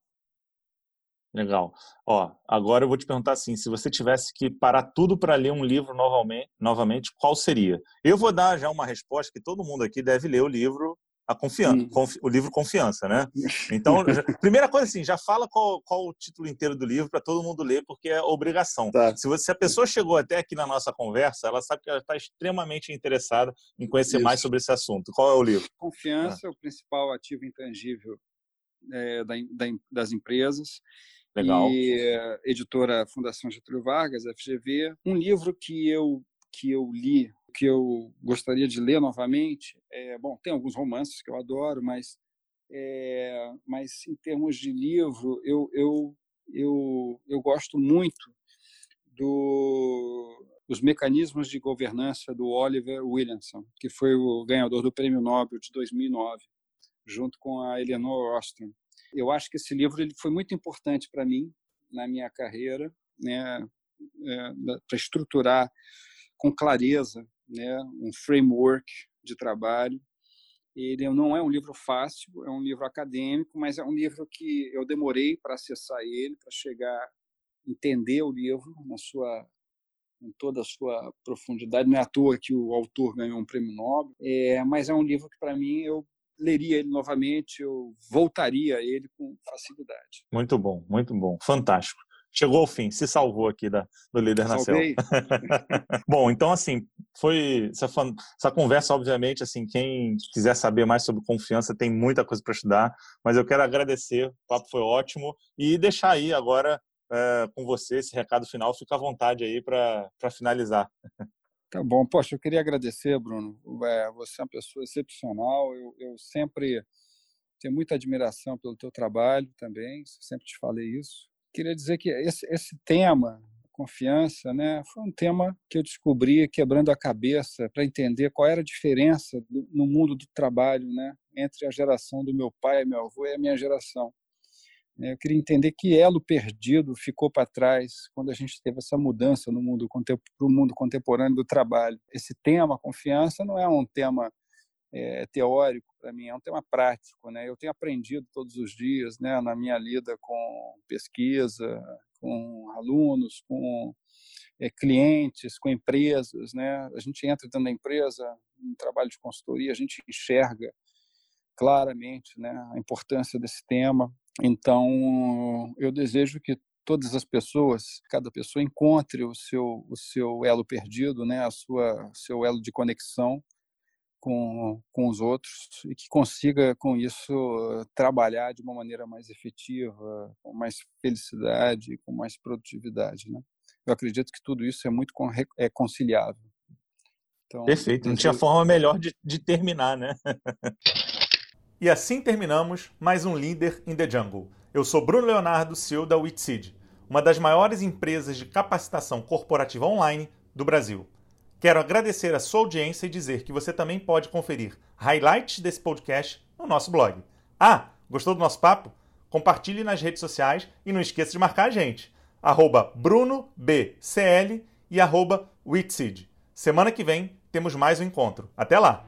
Legal. Ó, agora eu vou te perguntar assim, se você tivesse que parar tudo para ler um livro novamente, novamente, qual seria? Eu vou dar já uma resposta que todo mundo aqui deve ler o livro a confiança, confi, o livro Confiança, né? Então, já, primeira coisa assim, já fala qual, qual o título inteiro do livro para todo mundo ler, porque é obrigação. Tá. Se, você, se a pessoa chegou até aqui na nossa conversa, ela sabe que ela está extremamente interessada em conhecer Isso. mais sobre esse assunto. Qual é o livro? Confiança, ah. o principal ativo intangível é, da, da, das empresas. Legal. E é, editora Fundação Getúlio Vargas, FGV. Um livro que eu que eu li que eu gostaria de ler novamente, é, bom, tem alguns romances que eu adoro, mas, é, mas em termos de livro, eu, eu, eu, eu gosto muito do, dos mecanismos de governança do Oliver Williamson, que foi o ganhador do Prêmio Nobel de 2009, junto com a Eleanor Ostrom. Eu acho que esse livro ele foi muito importante para mim na minha carreira, né, é, para estruturar com clareza né, um framework de trabalho. Ele não é um livro fácil, é um livro acadêmico, mas é um livro que eu demorei para acessar ele, para chegar entender o livro na sua em toda a sua profundidade. Não é à toa que o autor ganhou um prêmio Nobel, é, mas é um livro que, para mim, eu leria ele novamente, eu voltaria a ele com facilidade. Muito bom, muito bom, fantástico. Chegou ao fim, se salvou aqui da, do Líder na Selva. bom, então assim, foi essa, essa conversa, obviamente, assim, quem quiser saber mais sobre confiança tem muita coisa para estudar, mas eu quero agradecer, o papo foi ótimo e deixar aí agora é, com você esse recado final. Fica à vontade aí para finalizar. Tá bom. Poxa, eu queria agradecer, Bruno. É, você é uma pessoa excepcional. Eu, eu sempre tenho muita admiração pelo teu trabalho também. Sempre te falei isso. Queria dizer que esse, esse tema, confiança, né, foi um tema que eu descobri quebrando a cabeça para entender qual era a diferença do, no mundo do trabalho, né, entre a geração do meu pai, meu avô e a minha geração. É, eu queria entender que elo perdido ficou para trás quando a gente teve essa mudança no mundo para o mundo contemporâneo do trabalho. Esse tema, confiança, não é um tema é, teórico para mim, é um tema prático. Né? Eu tenho aprendido todos os dias né, na minha lida com pesquisa, com alunos, com é, clientes, com empresas. Né? A gente entra dentro da empresa, um trabalho de consultoria, a gente enxerga claramente né, a importância desse tema. Então, eu desejo que todas as pessoas, cada pessoa encontre o seu o seu elo perdido, né, a sua seu elo de conexão com com os outros e que consiga com isso trabalhar de uma maneira mais efetiva, com mais felicidade, com mais produtividade, né? Eu acredito que tudo isso é muito é conciliável. Então, Perfeito, não tinha forma melhor de, de terminar, né? E assim terminamos mais um Líder in the Jungle. Eu sou Bruno Leonardo, CEO da Witseed, uma das maiores empresas de capacitação corporativa online do Brasil. Quero agradecer a sua audiência e dizer que você também pode conferir highlights desse podcast no nosso blog. Ah, gostou do nosso papo? Compartilhe nas redes sociais e não esqueça de marcar a gente. BrunoBCL e arroba. Semana que vem temos mais um encontro. Até lá!